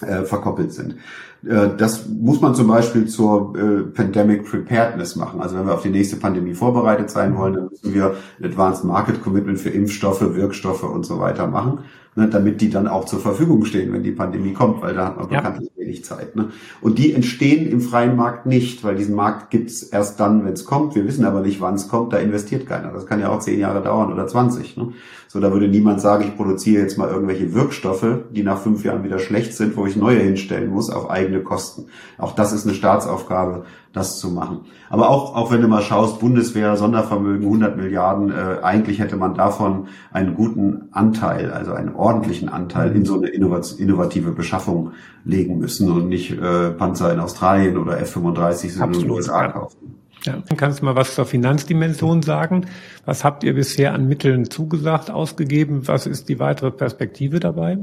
äh, verkoppelt sind. Äh, das muss man zum Beispiel zur äh, Pandemic Preparedness machen. Also wenn wir auf die nächste Pandemie vorbereitet sein wollen, dann müssen wir ein Advanced Market Commitment für Impfstoffe, Wirkstoffe und so weiter machen ne, damit die dann auch zur Verfügung stehen, wenn die Pandemie kommt, weil da hat man ja. bekanntlich wenig Zeit. Ne? Und die entstehen im freien Markt nicht, weil diesen Markt gibt's erst dann, wenn es kommt. Wir wissen aber nicht, wann es kommt, da investiert keiner. Das kann ja auch zehn Jahre dauern oder zwanzig. Ne? So, da würde niemand sagen, ich produziere jetzt mal irgendwelche Wirkstoffe, die nach fünf Jahren wieder schlecht sind, wo ich neue hinstellen muss auf eigene Kosten. Auch das ist eine Staatsaufgabe, das zu machen. Aber auch, auch wenn du mal schaust, Bundeswehr, Sondervermögen, 100 Milliarden, äh, eigentlich hätte man davon einen guten Anteil, also einen ordentlichen Anteil in so eine innovative Beschaffung legen müssen und nicht äh, Panzer in Australien oder F-35 in den USA kaufen. Ja. Kannst du mal was zur Finanzdimension sagen? Was habt ihr bisher an Mitteln zugesagt, ausgegeben? Was ist die weitere Perspektive dabei?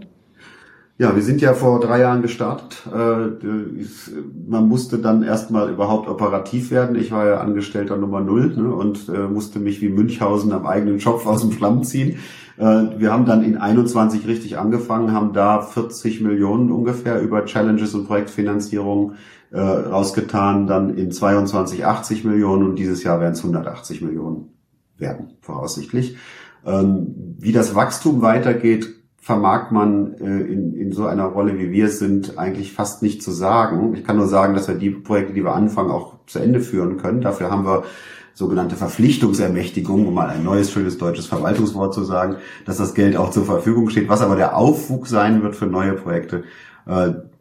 Ja, wir sind ja vor drei Jahren gestartet. Äh, man musste dann erstmal überhaupt operativ werden. Ich war ja Angestellter Nummer null ne, und äh, musste mich wie Münchhausen am eigenen Schopf aus dem Schlamm ziehen. Äh, wir haben dann in 21 richtig angefangen, haben da 40 Millionen ungefähr über Challenges und Projektfinanzierung rausgetan, dann in 22 80 Millionen und dieses Jahr werden es 180 Millionen werden, voraussichtlich. Ähm, wie das Wachstum weitergeht, vermag man äh, in, in so einer Rolle, wie wir sind, eigentlich fast nicht zu sagen. Ich kann nur sagen, dass wir die Projekte, die wir anfangen, auch zu Ende führen können. Dafür haben wir sogenannte Verpflichtungsermächtigung, um mal ein neues, schönes deutsches Verwaltungswort zu sagen, dass das Geld auch zur Verfügung steht. Was aber der Aufwuchs sein wird für neue Projekte,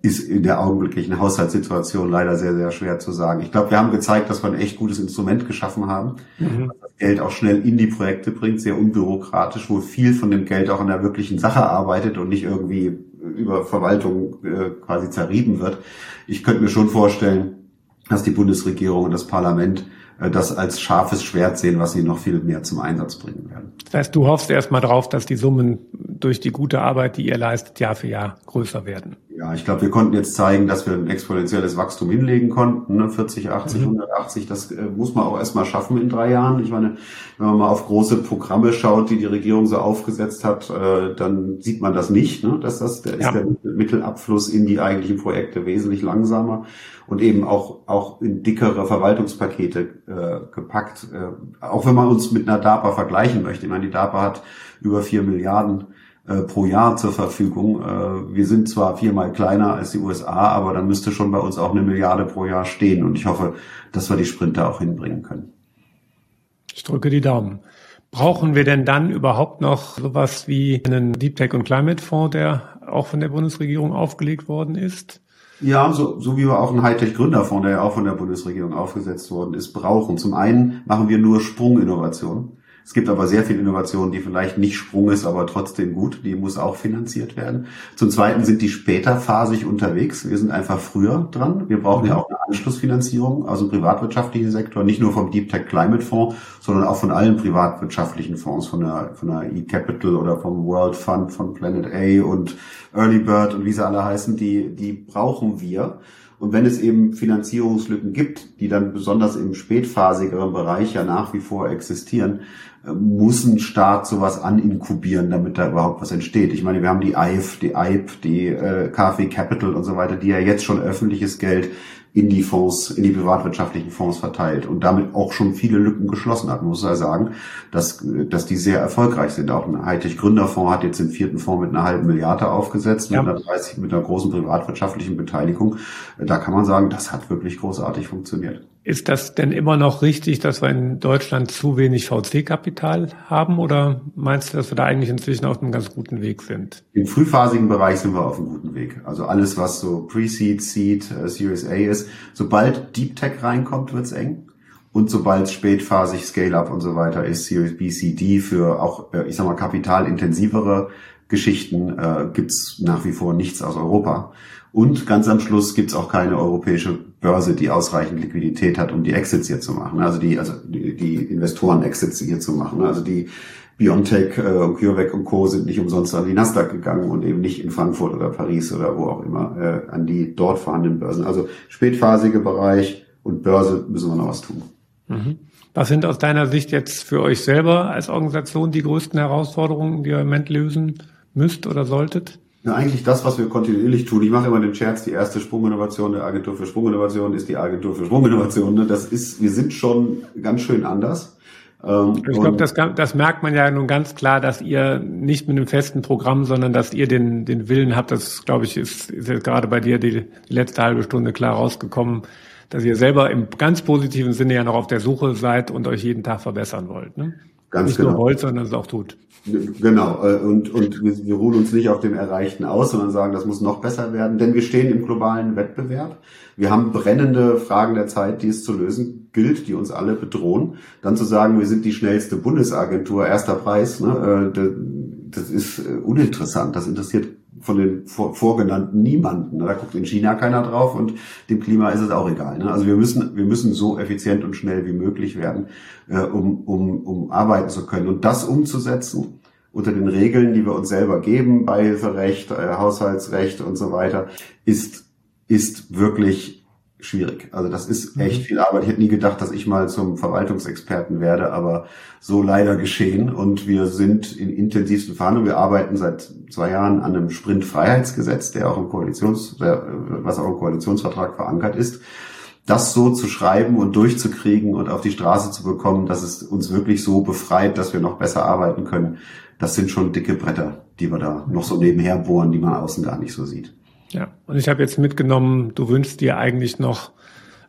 ist in der augenblicklichen Haushaltssituation leider sehr, sehr schwer zu sagen. Ich glaube, wir haben gezeigt, dass wir ein echt gutes Instrument geschaffen haben, mhm. das Geld auch schnell in die Projekte bringt, sehr unbürokratisch, wo viel von dem Geld auch an der wirklichen Sache arbeitet und nicht irgendwie über Verwaltung äh, quasi zerrieben wird. Ich könnte mir schon vorstellen, dass die Bundesregierung und das Parlament äh, das als scharfes Schwert sehen, was sie noch viel mehr zum Einsatz bringen werden. Das heißt, du hoffst erstmal drauf, dass die Summen durch die gute Arbeit, die ihr leistet, Jahr für Jahr größer werden. Ja, ich glaube, wir konnten jetzt zeigen, dass wir ein exponentielles Wachstum hinlegen konnten. Ne? 40, 80, mhm. 180, das äh, muss man auch erstmal schaffen in drei Jahren. Ich meine, wenn man mal auf große Programme schaut, die die Regierung so aufgesetzt hat, äh, dann sieht man das nicht. Ne? Dass das, da ja. ist der Mittelabfluss in die eigentlichen Projekte wesentlich langsamer und eben auch, auch in dickere Verwaltungspakete äh, gepackt. Äh, auch wenn man uns mit einer DARPA vergleichen möchte. Ich meine, die DARPA hat über vier Milliarden äh, pro Jahr zur Verfügung. Äh, wir sind zwar viermal kleiner als die USA, aber dann müsste schon bei uns auch eine Milliarde pro Jahr stehen. Und ich hoffe, dass wir die Sprinter auch hinbringen können. Ich drücke die Daumen. Brauchen wir denn dann überhaupt noch sowas wie einen Deep Tech und Climate Fonds, der auch von der Bundesregierung aufgelegt worden ist? Ja, so, so wie wir auch einen Hightech-Gründerfonds, der ja auch von der Bundesregierung aufgesetzt worden ist, brauchen. Zum einen machen wir nur Sprunginnovation. Es gibt aber sehr viel Innovation, die vielleicht nicht Sprung ist, aber trotzdem gut. Die muss auch finanziert werden. Zum Zweiten sind die später phasig unterwegs. Wir sind einfach früher dran. Wir brauchen ja auch eine Anschlussfinanzierung aus dem privatwirtschaftlichen Sektor, nicht nur vom Deep Tech Climate Fonds, sondern auch von allen privatwirtschaftlichen Fonds, von der, von der E-Capital oder vom World Fund, von Planet A und Early Bird und wie sie alle heißen. Die, die brauchen wir. Und wenn es eben Finanzierungslücken gibt, die dann besonders im spätphasigeren Bereich ja nach wie vor existieren, muss ein Staat sowas aninkubieren, damit da überhaupt was entsteht. Ich meine, wir haben die EIF, die EIP, die äh, KfW Capital und so weiter, die ja jetzt schon öffentliches Geld in die Fonds, in die privatwirtschaftlichen Fonds verteilt und damit auch schon viele Lücken geschlossen hat. Man muss ja sagen, dass, dass die sehr erfolgreich sind. Auch ein Hightech Gründerfonds hat jetzt den vierten Fonds mit einer halben Milliarde aufgesetzt, ja. mit, einer 30, mit einer großen privatwirtschaftlichen Beteiligung. Da kann man sagen, das hat wirklich großartig funktioniert. Ist das denn immer noch richtig, dass wir in Deutschland zu wenig VC-Kapital haben oder meinst du, dass wir da eigentlich inzwischen auf einem ganz guten Weg sind? Im frühphasigen Bereich sind wir auf einem guten Weg. Also alles, was so Pre-Seed, Seed, äh, Series A ist, sobald Deep Tech reinkommt, wird's eng. Und sobald spätphasig Scale-Up und so weiter ist, Series B, C, D für auch, äh, ich sag mal, kapitalintensivere Geschichten äh, gibt's nach wie vor nichts aus Europa. Und ganz am Schluss gibt's auch keine europäische Börse, die ausreichend Liquidität hat, um die Exits hier zu machen. Also die, also die, die Investoren-Exits hier zu machen. Also die Biontech äh, und CureVac und Co. sind nicht umsonst an die Nasdaq gegangen und eben nicht in Frankfurt oder Paris oder wo auch immer äh, an die dort vorhandenen Börsen. Also spätphasige Bereich und Börse müssen wir noch was tun. Mhm. Was sind aus deiner Sicht jetzt für euch selber als Organisation die größten Herausforderungen, die ihr im Moment lösen müsst oder solltet? Ja, eigentlich das, was wir kontinuierlich tun. Ich mache immer den Scherz, die erste Sprunginnovation der Agentur für Sprunginnovation ist die Agentur für Sprunginnovation. Ne? Das ist, wir sind schon ganz schön anders. Ähm, ich glaube, das, das merkt man ja nun ganz klar, dass ihr nicht mit einem festen Programm, sondern dass ihr den, den Willen habt. Das, glaube ich, ist, ist jetzt gerade bei dir die, die letzte halbe Stunde klar rausgekommen, dass ihr selber im ganz positiven Sinne ja noch auf der Suche seid und euch jeden Tag verbessern wollt. Ne? Ganz nicht genau. nur wollt, sondern es auch tut. Genau, äh, und, und wir, wir ruhen uns nicht auf dem Erreichten aus, sondern sagen, das muss noch besser werden, denn wir stehen im globalen Wettbewerb. Wir haben brennende Fragen der Zeit, die es zu lösen gilt, die uns alle bedrohen. Dann zu sagen, wir sind die schnellste Bundesagentur, erster Preis, ne, äh, das ist äh, uninteressant. Das interessiert von den vor, vorgenannten niemanden. Da guckt in China keiner drauf und dem Klima ist es auch egal. Ne? Also wir müssen, wir müssen so effizient und schnell wie möglich werden, äh, um, um, um arbeiten zu können. Und das umzusetzen unter den Regeln, die wir uns selber geben, Beihilferecht, äh, Haushaltsrecht und so weiter, ist, ist wirklich schwierig. Also das ist echt mhm. viel Arbeit. Ich hätte nie gedacht, dass ich mal zum Verwaltungsexperten werde, aber so leider geschehen. Und wir sind in intensivsten Verhandlungen. Wir arbeiten seit zwei Jahren an einem Sprint-Freiheitsgesetz, der auch im Koalitions, was auch im Koalitionsvertrag verankert ist. Das so zu schreiben und durchzukriegen und auf die Straße zu bekommen, dass es uns wirklich so befreit, dass wir noch besser arbeiten können, das sind schon dicke Bretter, die wir da noch so nebenher bohren, die man außen gar nicht so sieht. Ja, und ich habe jetzt mitgenommen, du wünschst dir eigentlich noch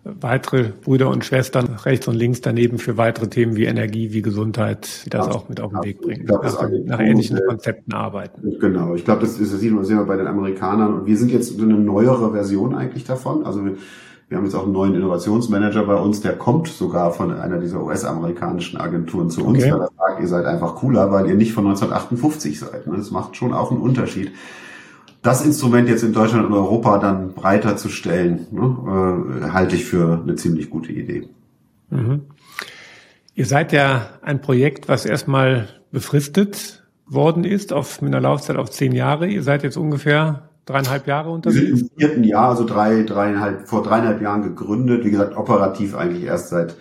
weitere Brüder und Schwestern rechts und links daneben für weitere Themen wie Energie, wie Gesundheit, die das ja, auch mit auf den Weg bringen. Glaub, nach, nach ähnlichen Konzepten arbeiten. Genau, ich glaube, das, das sieht man sehr bei den Amerikanern und wir sind jetzt eine neuere Version eigentlich davon. Also wir, wir haben jetzt auch einen neuen Innovationsmanager bei uns, der kommt sogar von einer dieser US-amerikanischen Agenturen zu uns, okay. weil er sagt, ihr seid einfach cooler, weil ihr nicht von 1958 seid. Ne? Das macht schon auch einen Unterschied das Instrument jetzt in Deutschland und Europa dann breiter zu stellen, ne, äh, halte ich für eine ziemlich gute Idee. Mhm. Ihr seid ja ein Projekt, was erstmal befristet worden ist, auf, mit einer Laufzeit auf zehn Jahre. Ihr seid jetzt ungefähr dreieinhalb Jahre unterwegs? Wir sind im vierten Jahr, also drei, dreieinhalb, vor dreieinhalb Jahren gegründet. Wie gesagt, operativ eigentlich erst seit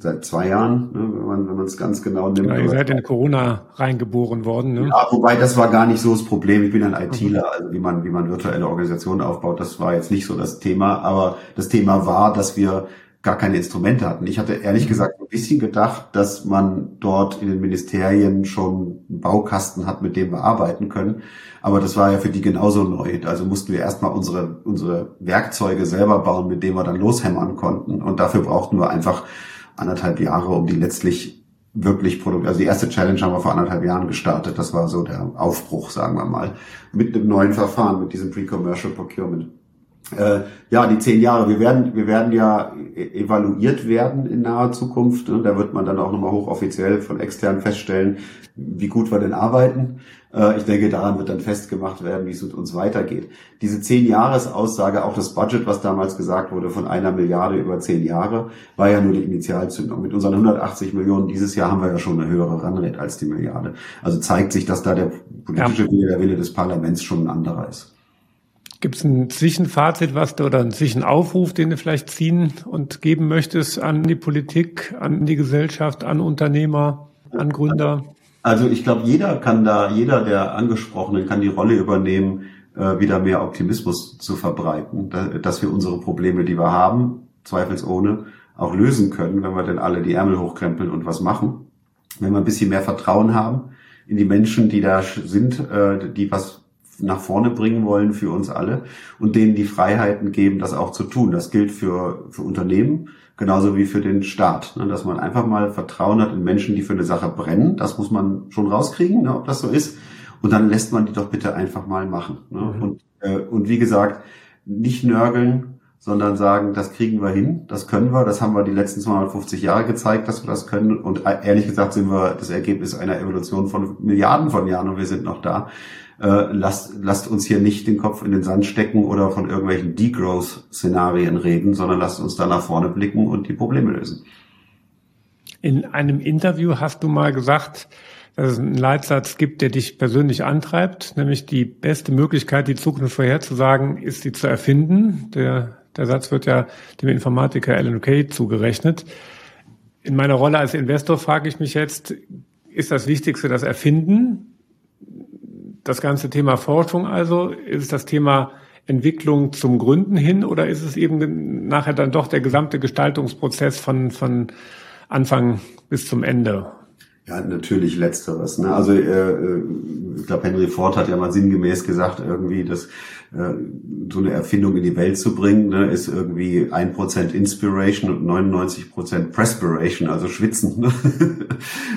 seit zwei Jahren, ne, wenn man es ganz genau nimmt. Ja, ihr seid in Corona reingeboren worden. Ne? Ja, wobei das war gar nicht so das Problem. Ich bin ein ITler, mhm. also wie man wie man virtuelle Organisationen aufbaut, das war jetzt nicht so das Thema. Aber das Thema war, dass wir gar keine Instrumente hatten. Ich hatte ehrlich mhm. gesagt ein bisschen gedacht, dass man dort in den Ministerien schon einen Baukasten hat, mit dem wir arbeiten können. Aber das war ja für die genauso neu. Also mussten wir erstmal unsere, unsere Werkzeuge selber bauen, mit denen wir dann loshämmern konnten. Und dafür brauchten wir einfach anderthalb Jahre, um die letztlich wirklich Produkt, also die erste Challenge haben wir vor anderthalb Jahren gestartet. Das war so der Aufbruch, sagen wir mal, mit einem neuen Verfahren, mit diesem Pre-Commercial Procurement. Äh, ja, die zehn Jahre. Wir werden, wir werden ja e-, evaluiert werden in naher Zukunft. Ne? Da wird man dann auch nochmal hochoffiziell von extern feststellen, wie gut wir denn arbeiten. Äh, ich denke, daran wird dann festgemacht werden, wie es mit uns weitergeht. Diese zehn Jahresaussage, auch das Budget, was damals gesagt wurde, von einer Milliarde über zehn Jahre, war ja nur die Initialzündung. Mit unseren 180 Millionen dieses Jahr haben wir ja schon eine höhere Runrate als die Milliarde. Also zeigt sich, dass da der politische. Wille, der Wille des Parlaments schon ein anderer ist. Gibt es ein Zwischenfazit, was du oder einen Zwischenaufruf, den du vielleicht ziehen und geben möchtest an die Politik, an die Gesellschaft, an Unternehmer, an Gründer? Also ich glaube, jeder kann da, jeder der Angesprochenen kann die Rolle übernehmen, äh, wieder mehr Optimismus zu verbreiten, dass wir unsere Probleme, die wir haben, zweifelsohne, auch lösen können, wenn wir denn alle die Ärmel hochkrempeln und was machen. Wenn wir ein bisschen mehr Vertrauen haben in die Menschen, die da sind, äh, die was nach vorne bringen wollen für uns alle und denen die Freiheiten geben, das auch zu tun. Das gilt für, für Unternehmen genauso wie für den Staat. Ne? Dass man einfach mal Vertrauen hat in Menschen, die für eine Sache brennen. Das muss man schon rauskriegen, ne, ob das so ist. Und dann lässt man die doch bitte einfach mal machen. Ne? Mhm. Und, äh, und wie gesagt, nicht nörgeln, sondern sagen, das kriegen wir hin, das können wir, das haben wir die letzten 250 Jahre gezeigt, dass wir das können. Und äh, ehrlich gesagt sind wir das Ergebnis einer Evolution von Milliarden von Jahren und wir sind noch da äh, lasst, lasst uns hier nicht den Kopf in den Sand stecken oder von irgendwelchen Degrowth-Szenarien reden, sondern lasst uns da nach vorne blicken und die Probleme lösen. In einem Interview hast du mal gesagt, dass es einen Leitsatz gibt, der dich persönlich antreibt, nämlich die beste Möglichkeit, die Zukunft vorherzusagen, ist sie zu erfinden. Der, der Satz wird ja dem Informatiker Alan Kay zugerechnet. In meiner Rolle als Investor frage ich mich jetzt, ist das Wichtigste das Erfinden das ganze Thema Forschung also? Ist das Thema Entwicklung zum Gründen hin oder ist es eben nachher dann doch der gesamte Gestaltungsprozess von, von Anfang bis zum Ende? Ja, natürlich letzteres. Ne? Also äh, äh ich glaube, Henry Ford hat ja mal sinngemäß gesagt, irgendwie, dass so eine Erfindung in die Welt zu bringen, ne, ist irgendwie ein Prozent Inspiration und 99 Prozent Prespiration, also Schwitzen. Ne?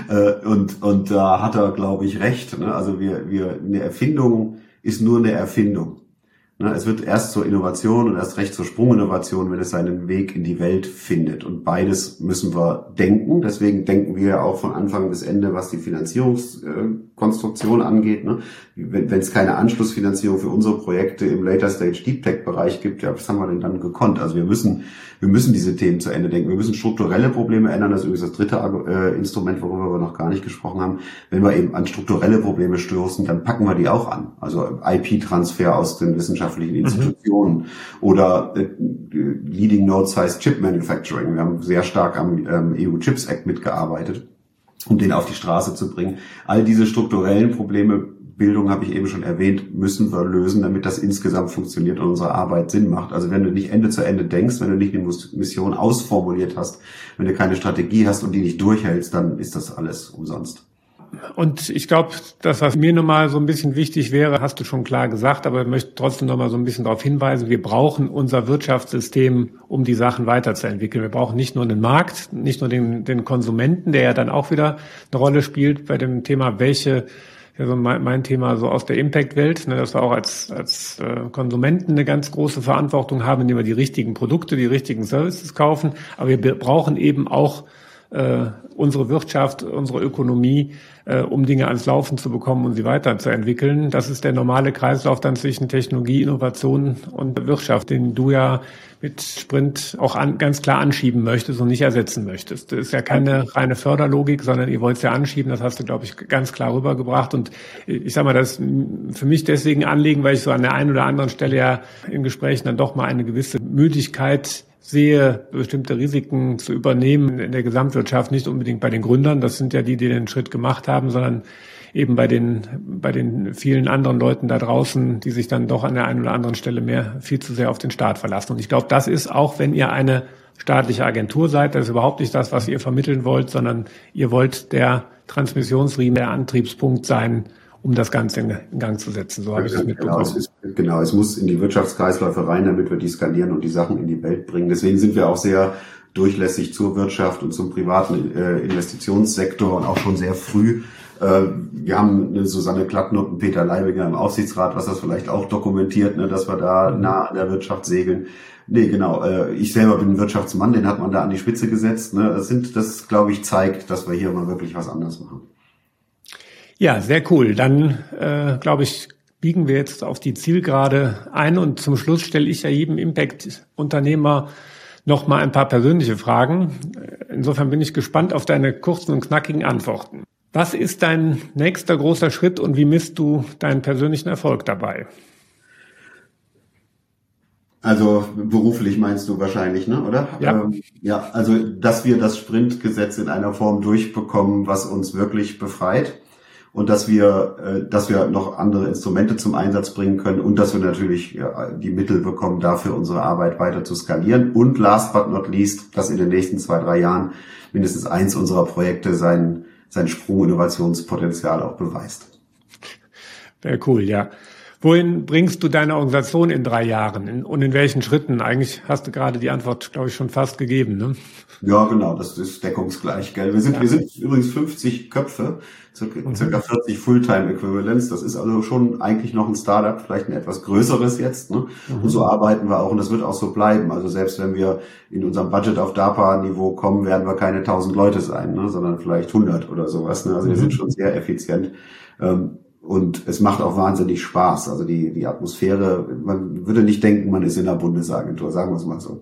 *laughs* äh, und und da hat er, glaube ich, recht. Ne? Also wir, wir eine Erfindung ist nur eine Erfindung. Ne, es wird erst zur Innovation und erst recht zur Sprunginnovation, wenn es seinen Weg in die Welt findet. Und beides müssen wir denken. Deswegen denken wir auch von Anfang bis Ende, was die Finanzierungskonstruktion angeht. Ne. Wenn es keine Anschlussfinanzierung für unsere Projekte im Later Stage Deep Tech Bereich gibt, ja, was haben wir denn dann gekonnt? Also wir müssen, wir müssen diese Themen zu Ende denken. Wir müssen strukturelle Probleme ändern. Das ist übrigens das dritte äh, Instrument, worüber wir noch gar nicht gesprochen haben. Wenn wir eben an strukturelle Probleme stoßen, dann packen wir die auch an. Also IP-Transfer aus den Wissenschaften wissenschaftlichen mhm. Institutionen mhm. oder äh, Leading Node Size Chip Manufacturing. Wir haben sehr stark am ähm, EU Chips Act mitgearbeitet, um den auf die Straße zu bringen. All diese strukturellen Probleme Bildung habe ich eben schon erwähnt, müssen wir lösen, damit das insgesamt funktioniert und unsere Arbeit Sinn macht. Also wenn du nicht Ende zu Ende denkst, wenn du nicht eine Mission ausformuliert hast, wenn du keine Strategie hast und die nicht durchhältst, dann ist das alles umsonst. Und ich glaube, das, was mir nochmal so ein bisschen wichtig wäre, hast du schon klar gesagt, aber ich möchte trotzdem nochmal so ein bisschen darauf hinweisen, wir brauchen unser Wirtschaftssystem, um die Sachen weiterzuentwickeln. Wir brauchen nicht nur den Markt, nicht nur den, den Konsumenten, der ja dann auch wieder eine Rolle spielt bei dem Thema, welche ja so mein, mein Thema so aus der Impact-Welt, ne, dass wir auch als, als äh, Konsumenten eine ganz große Verantwortung haben, indem wir die richtigen Produkte, die richtigen Services kaufen. Aber wir brauchen eben auch äh, unsere Wirtschaft, unsere Ökonomie, äh, um Dinge ans Laufen zu bekommen und sie weiterzuentwickeln. Das ist der normale Kreislauf dann zwischen Technologie, Innovation und Wirtschaft, den du ja mit Sprint auch an, ganz klar anschieben möchtest und nicht ersetzen möchtest. Das ist ja keine reine Förderlogik, sondern ihr wollt es ja anschieben. Das hast du, glaube ich, ganz klar rübergebracht. Und ich sage mal, das ist für mich deswegen Anliegen, weil ich so an der einen oder anderen Stelle ja in Gesprächen dann doch mal eine gewisse Müdigkeit sehe, bestimmte Risiken zu übernehmen in der Gesamtwirtschaft, nicht unbedingt bei den Gründern, das sind ja die, die den Schritt gemacht haben, sondern eben bei den, bei den vielen anderen Leuten da draußen, die sich dann doch an der einen oder anderen Stelle mehr, viel zu sehr auf den Staat verlassen. Und ich glaube, das ist auch, wenn ihr eine staatliche Agentur seid, das ist überhaupt nicht das, was ihr vermitteln wollt, sondern ihr wollt der Transmissionsriemen, der Antriebspunkt sein, um das Ganze in, Gang zu setzen. So habe ich das genau, mitbekommen. Genau es, ist, genau, es muss in die Wirtschaftskreisläufe rein, damit wir die skalieren und die Sachen in die Welt bringen. Deswegen sind wir auch sehr durchlässig zur Wirtschaft und zum privaten äh, Investitionssektor und auch schon sehr früh. Äh, wir haben eine Susanne Klattner und Peter Leibinger im Aufsichtsrat, was das vielleicht auch dokumentiert, ne, dass wir da mhm. nah an der Wirtschaft segeln. Nee, genau. Äh, ich selber bin Wirtschaftsmann, den hat man da an die Spitze gesetzt. Ne. Das sind, das glaube ich zeigt, dass wir hier mal wirklich was anderes machen. Ja, sehr cool. Dann äh, glaube ich, biegen wir jetzt auf die Zielgerade ein und zum Schluss stelle ich ja jedem Impact-Unternehmer noch mal ein paar persönliche Fragen. Insofern bin ich gespannt auf deine kurzen und knackigen Antworten. Was ist dein nächster großer Schritt und wie misst du deinen persönlichen Erfolg dabei? Also beruflich meinst du wahrscheinlich, ne? Oder? Ja. Ähm, ja, also dass wir das Sprintgesetz in einer Form durchbekommen, was uns wirklich befreit und dass wir, äh, dass wir noch andere Instrumente zum Einsatz bringen können und dass wir natürlich ja, die Mittel bekommen, dafür unsere Arbeit weiter zu skalieren und last but not least, dass in den nächsten zwei, drei Jahren mindestens eins unserer Projekte sein, sein Sprung-Innovationspotenzial auch beweist. Sehr cool, ja. Wohin bringst du deine Organisation in drei Jahren und in welchen Schritten? Eigentlich hast du gerade die Antwort, glaube ich, schon fast gegeben. Ne? Ja, genau, das ist deckungsgleich. Gell? Wir sind, ja. wir sind übrigens 50 Köpfe, circa, mhm. circa 40 Fulltime-Equivalents. Das ist also schon eigentlich noch ein Startup, vielleicht ein etwas größeres jetzt. Ne? Mhm. Und so arbeiten wir auch und das wird auch so bleiben. Also selbst wenn wir in unserem Budget auf DARPA-Niveau kommen, werden wir keine 1000 Leute sein, ne? sondern vielleicht 100 oder sowas. Ne? Also mhm. wir sind schon sehr effizient. Ähm, und es macht auch wahnsinnig Spaß. Also die, die Atmosphäre, man würde nicht denken, man ist in der Bundesagentur, sagen wir es mal so.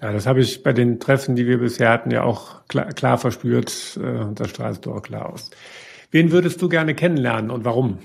Ja, das habe ich bei den Treffen, die wir bisher hatten, ja auch klar, klar verspürt. Äh, das strahlst du auch klar aus. Wen würdest du gerne kennenlernen und warum?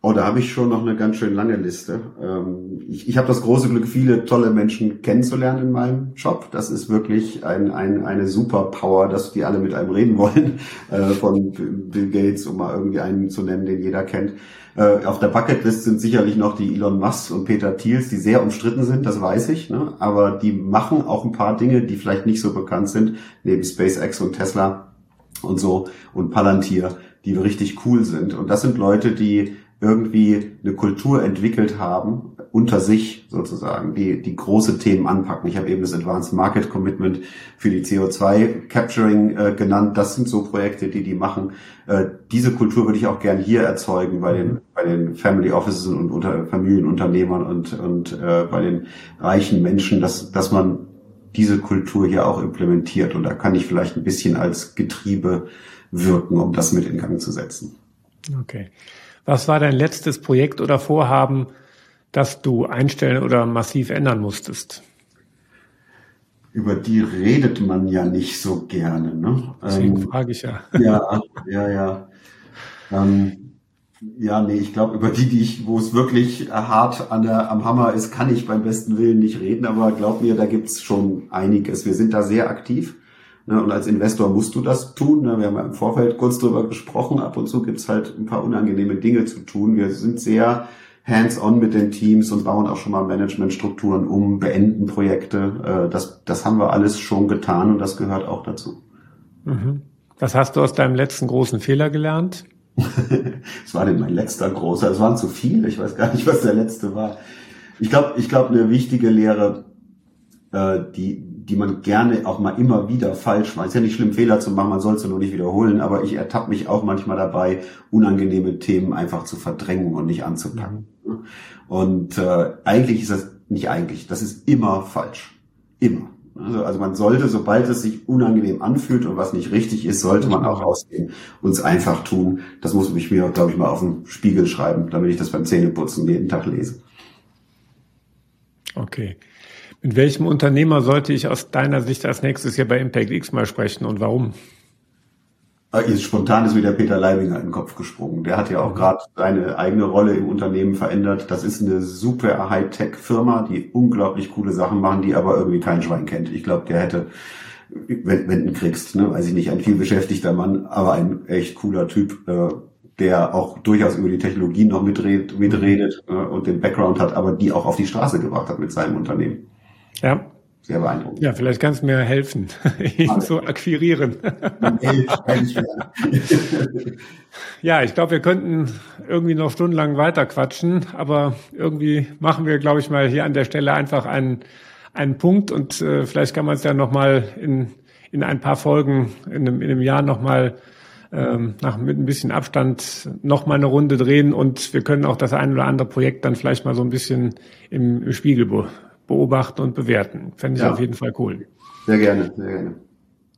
Oh, da habe ich schon noch eine ganz schön lange Liste. Ähm, ich ich habe das große Glück, viele tolle Menschen kennenzulernen in meinem Job. Das ist wirklich ein, ein, eine Superpower, dass die alle mit einem reden wollen. *laughs* Äh, von Bill Gates, um mal irgendwie einen zu nennen, den jeder kennt. Äh, auf der Bucketlist sind sicherlich noch die Elon Musk und Peter Thiels, die sehr umstritten sind, das weiß ich. Ne? Aber die machen auch ein paar Dinge, die vielleicht nicht so bekannt sind, neben SpaceX und Tesla und so und Palantir, die richtig cool sind. Und das sind Leute, die irgendwie eine Kultur entwickelt haben, unter sich sozusagen, die, die große Themen anpacken. Ich habe eben das Advanced Market Commitment für die CO2 Capturing äh, genannt. Das sind so Projekte, die die machen. Äh, diese Kultur würde ich auch gern hier erzeugen bei den, bei den Family Offices und unter Familienunternehmern und, und äh, bei den reichen Menschen, dass, dass man diese Kultur hier auch implementiert. Und da kann ich vielleicht ein bisschen als Getriebe wirken, um das mit in Gang zu setzen. Okay. Was war dein letztes Projekt oder Vorhaben, das du einstellen oder massiv ändern musstest? Über die redet man ja nicht so gerne. Ne? Deswegen ähm, frage ich ja. Ja, ja, ja. Ähm, ja, nee, ich glaube, über die, die ich, wo es wirklich hart an der, am Hammer ist, kann ich beim besten Willen nicht reden, aber glaub mir, da gibt's schon einiges. Wir sind da sehr aktiv. Ne, und als Investor musst du das tun. Ne? Wir haben ja im Vorfeld kurz drüber gesprochen. Ab und zu gibt's halt ein paar unangenehme Dinge zu tun. Wir sind sehr hands-on mit den Teams und bauen auch schon mal Managementstrukturen um, beenden Projekte. Äh, das, das haben wir alles schon getan und das gehört auch dazu. Mhm. Was hast du aus deinem letzten großen Fehler gelernt? *laughs* Es war denn mein letzter großer? Es waren zu viele. Ich weiß gar nicht, was der letzte war. Ich glaube, ich glaube, eine wichtige Lehre, äh, die, die man gerne auch mal immer wieder falsch macht. Ist ja nicht schlimm, Fehler zu machen, man soll es nur nicht wiederholen, aber ich ertappe mich auch manchmal dabei, unangenehme Themen einfach zu verdrängen und nicht anzupacken. Mhm. Und äh, eigentlich ist das nicht eigentlich, das ist immer falsch. Immer. Also, also man sollte, sobald es sich unangenehm anfühlt und was nicht richtig ist, sollte man auch rausgehen und es einfach tun. Das muss ich mir, glaube ich, mal auf den Spiegel schreiben, damit ich das beim Zähneputzen jeden Tag lese. Okay. Mit welchem Unternehmer sollte ich aus deiner Sicht als nächstes hier bei Impact X mal sprechen und warum? Ah, jetzt spontan ist wieder Peter Leibinger in den Kopf gesprungen. Der hat ja auch mhm. gerade seine eigene Rolle im Unternehmen verändert. Das ist eine super Hightech-Firma, die unglaublich coole Sachen machen, die aber irgendwie kein Schwein kennt. Ich glaube, der hätte, wenn, wenn du kriegst, ne, weiß ich nicht, ein viel beschäftigter Mann, aber ein echt cooler Typ, äh, der auch durchaus über die Technologie noch mitredet, mitredet äh, und den Background hat, aber die auch auf die Straße gebracht hat mit seinem Unternehmen. Ja, sehr beeindruckend. Ja, vielleicht kannst du mir helfen, *laughs* ihn also. zu akquirieren. *laughs* ja, ich glaube, wir könnten irgendwie noch stundenlang weiter quatschen, aber irgendwie machen wir, glaube ich, mal hier an der Stelle einfach einen, einen Punkt und äh, vielleicht kann man es ja nochmal in, in ein paar Folgen in einem, in einem Jahr nochmal ähm, nach, mit ein bisschen Abstand nochmal eine Runde drehen und wir können auch das ein oder andere Projekt dann vielleicht mal so ein bisschen im, im Spiegel beobachten und bewerten. Fände ich ja. auf jeden Fall cool. Sehr gerne, sehr gerne.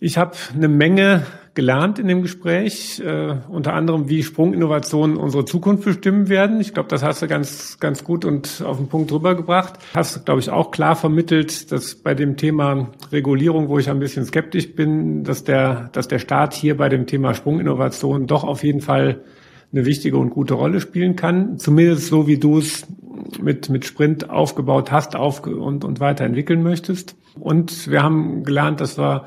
Ich habe eine Menge gelernt in dem Gespräch, äh, unter anderem, wie Sprunginnovationen unsere Zukunft bestimmen werden. Ich glaube, das hast du ganz, ganz gut und auf den Punkt rübergebracht. Hast, glaube ich, auch klar vermittelt, dass bei dem Thema Regulierung, wo ich ein bisschen skeptisch bin, dass der, dass der Staat hier bei dem Thema Sprunginnovation doch auf jeden Fall eine wichtige und gute Rolle spielen kann. Zumindest so, wie du es mit, mit Sprint aufgebaut hast auf und, und weiterentwickeln möchtest. Und wir haben gelernt, dass wir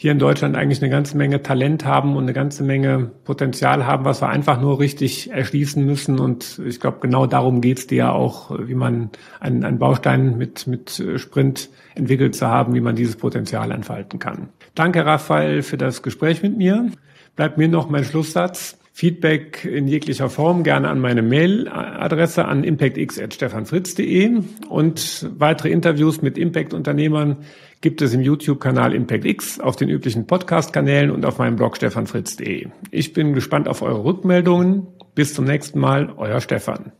hier in Deutschland eigentlich eine ganze Menge Talent haben und eine ganze Menge Potenzial haben, was wir einfach nur richtig erschließen müssen. Und ich glaube, genau darum geht's dir ja auch, wie man einen, einen Baustein mit, mit Sprint entwickelt zu haben, wie man dieses Potenzial entfalten kann. Danke, Raphael, für das Gespräch mit mir. Bleibt mir noch mein Schlusssatz. Feedback in jeglicher Form gerne an meine Mailadresse an impactx.stefanfritz.de und weitere Interviews mit Impact-Unternehmern gibt es im YouTube-Kanal ImpactX, auf den üblichen Podcast-Kanälen und auf meinem Blog stefanfritz.de. Ich bin gespannt auf eure Rückmeldungen. Bis zum nächsten Mal, euer Stefan.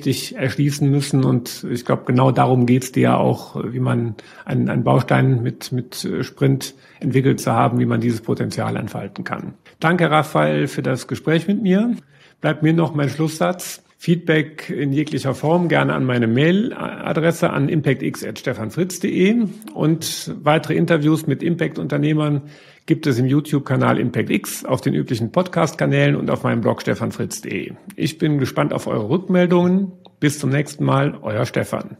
Richtig erschließen müssen. Und ich glaube, genau darum geht's dir auch, wie man einen, einen Baustein mit, mit Sprint entwickelt zu haben, wie man dieses Potenzial entfalten kann. Danke, Raphael, für das Gespräch mit mir. Bleibt mir noch mein Schlusssatz. Feedback in jeglicher Form gerne an meine Mailadresse an impactx.stefanfritz.de und weitere Interviews mit Impact-Unternehmern gibt es im YouTube-Kanal ImpactX, auf den üblichen Podcast-Kanälen und auf meinem Blog stefanfritz.de. Ich bin gespannt auf eure Rückmeldungen. Bis zum nächsten Mal, euer Stefan.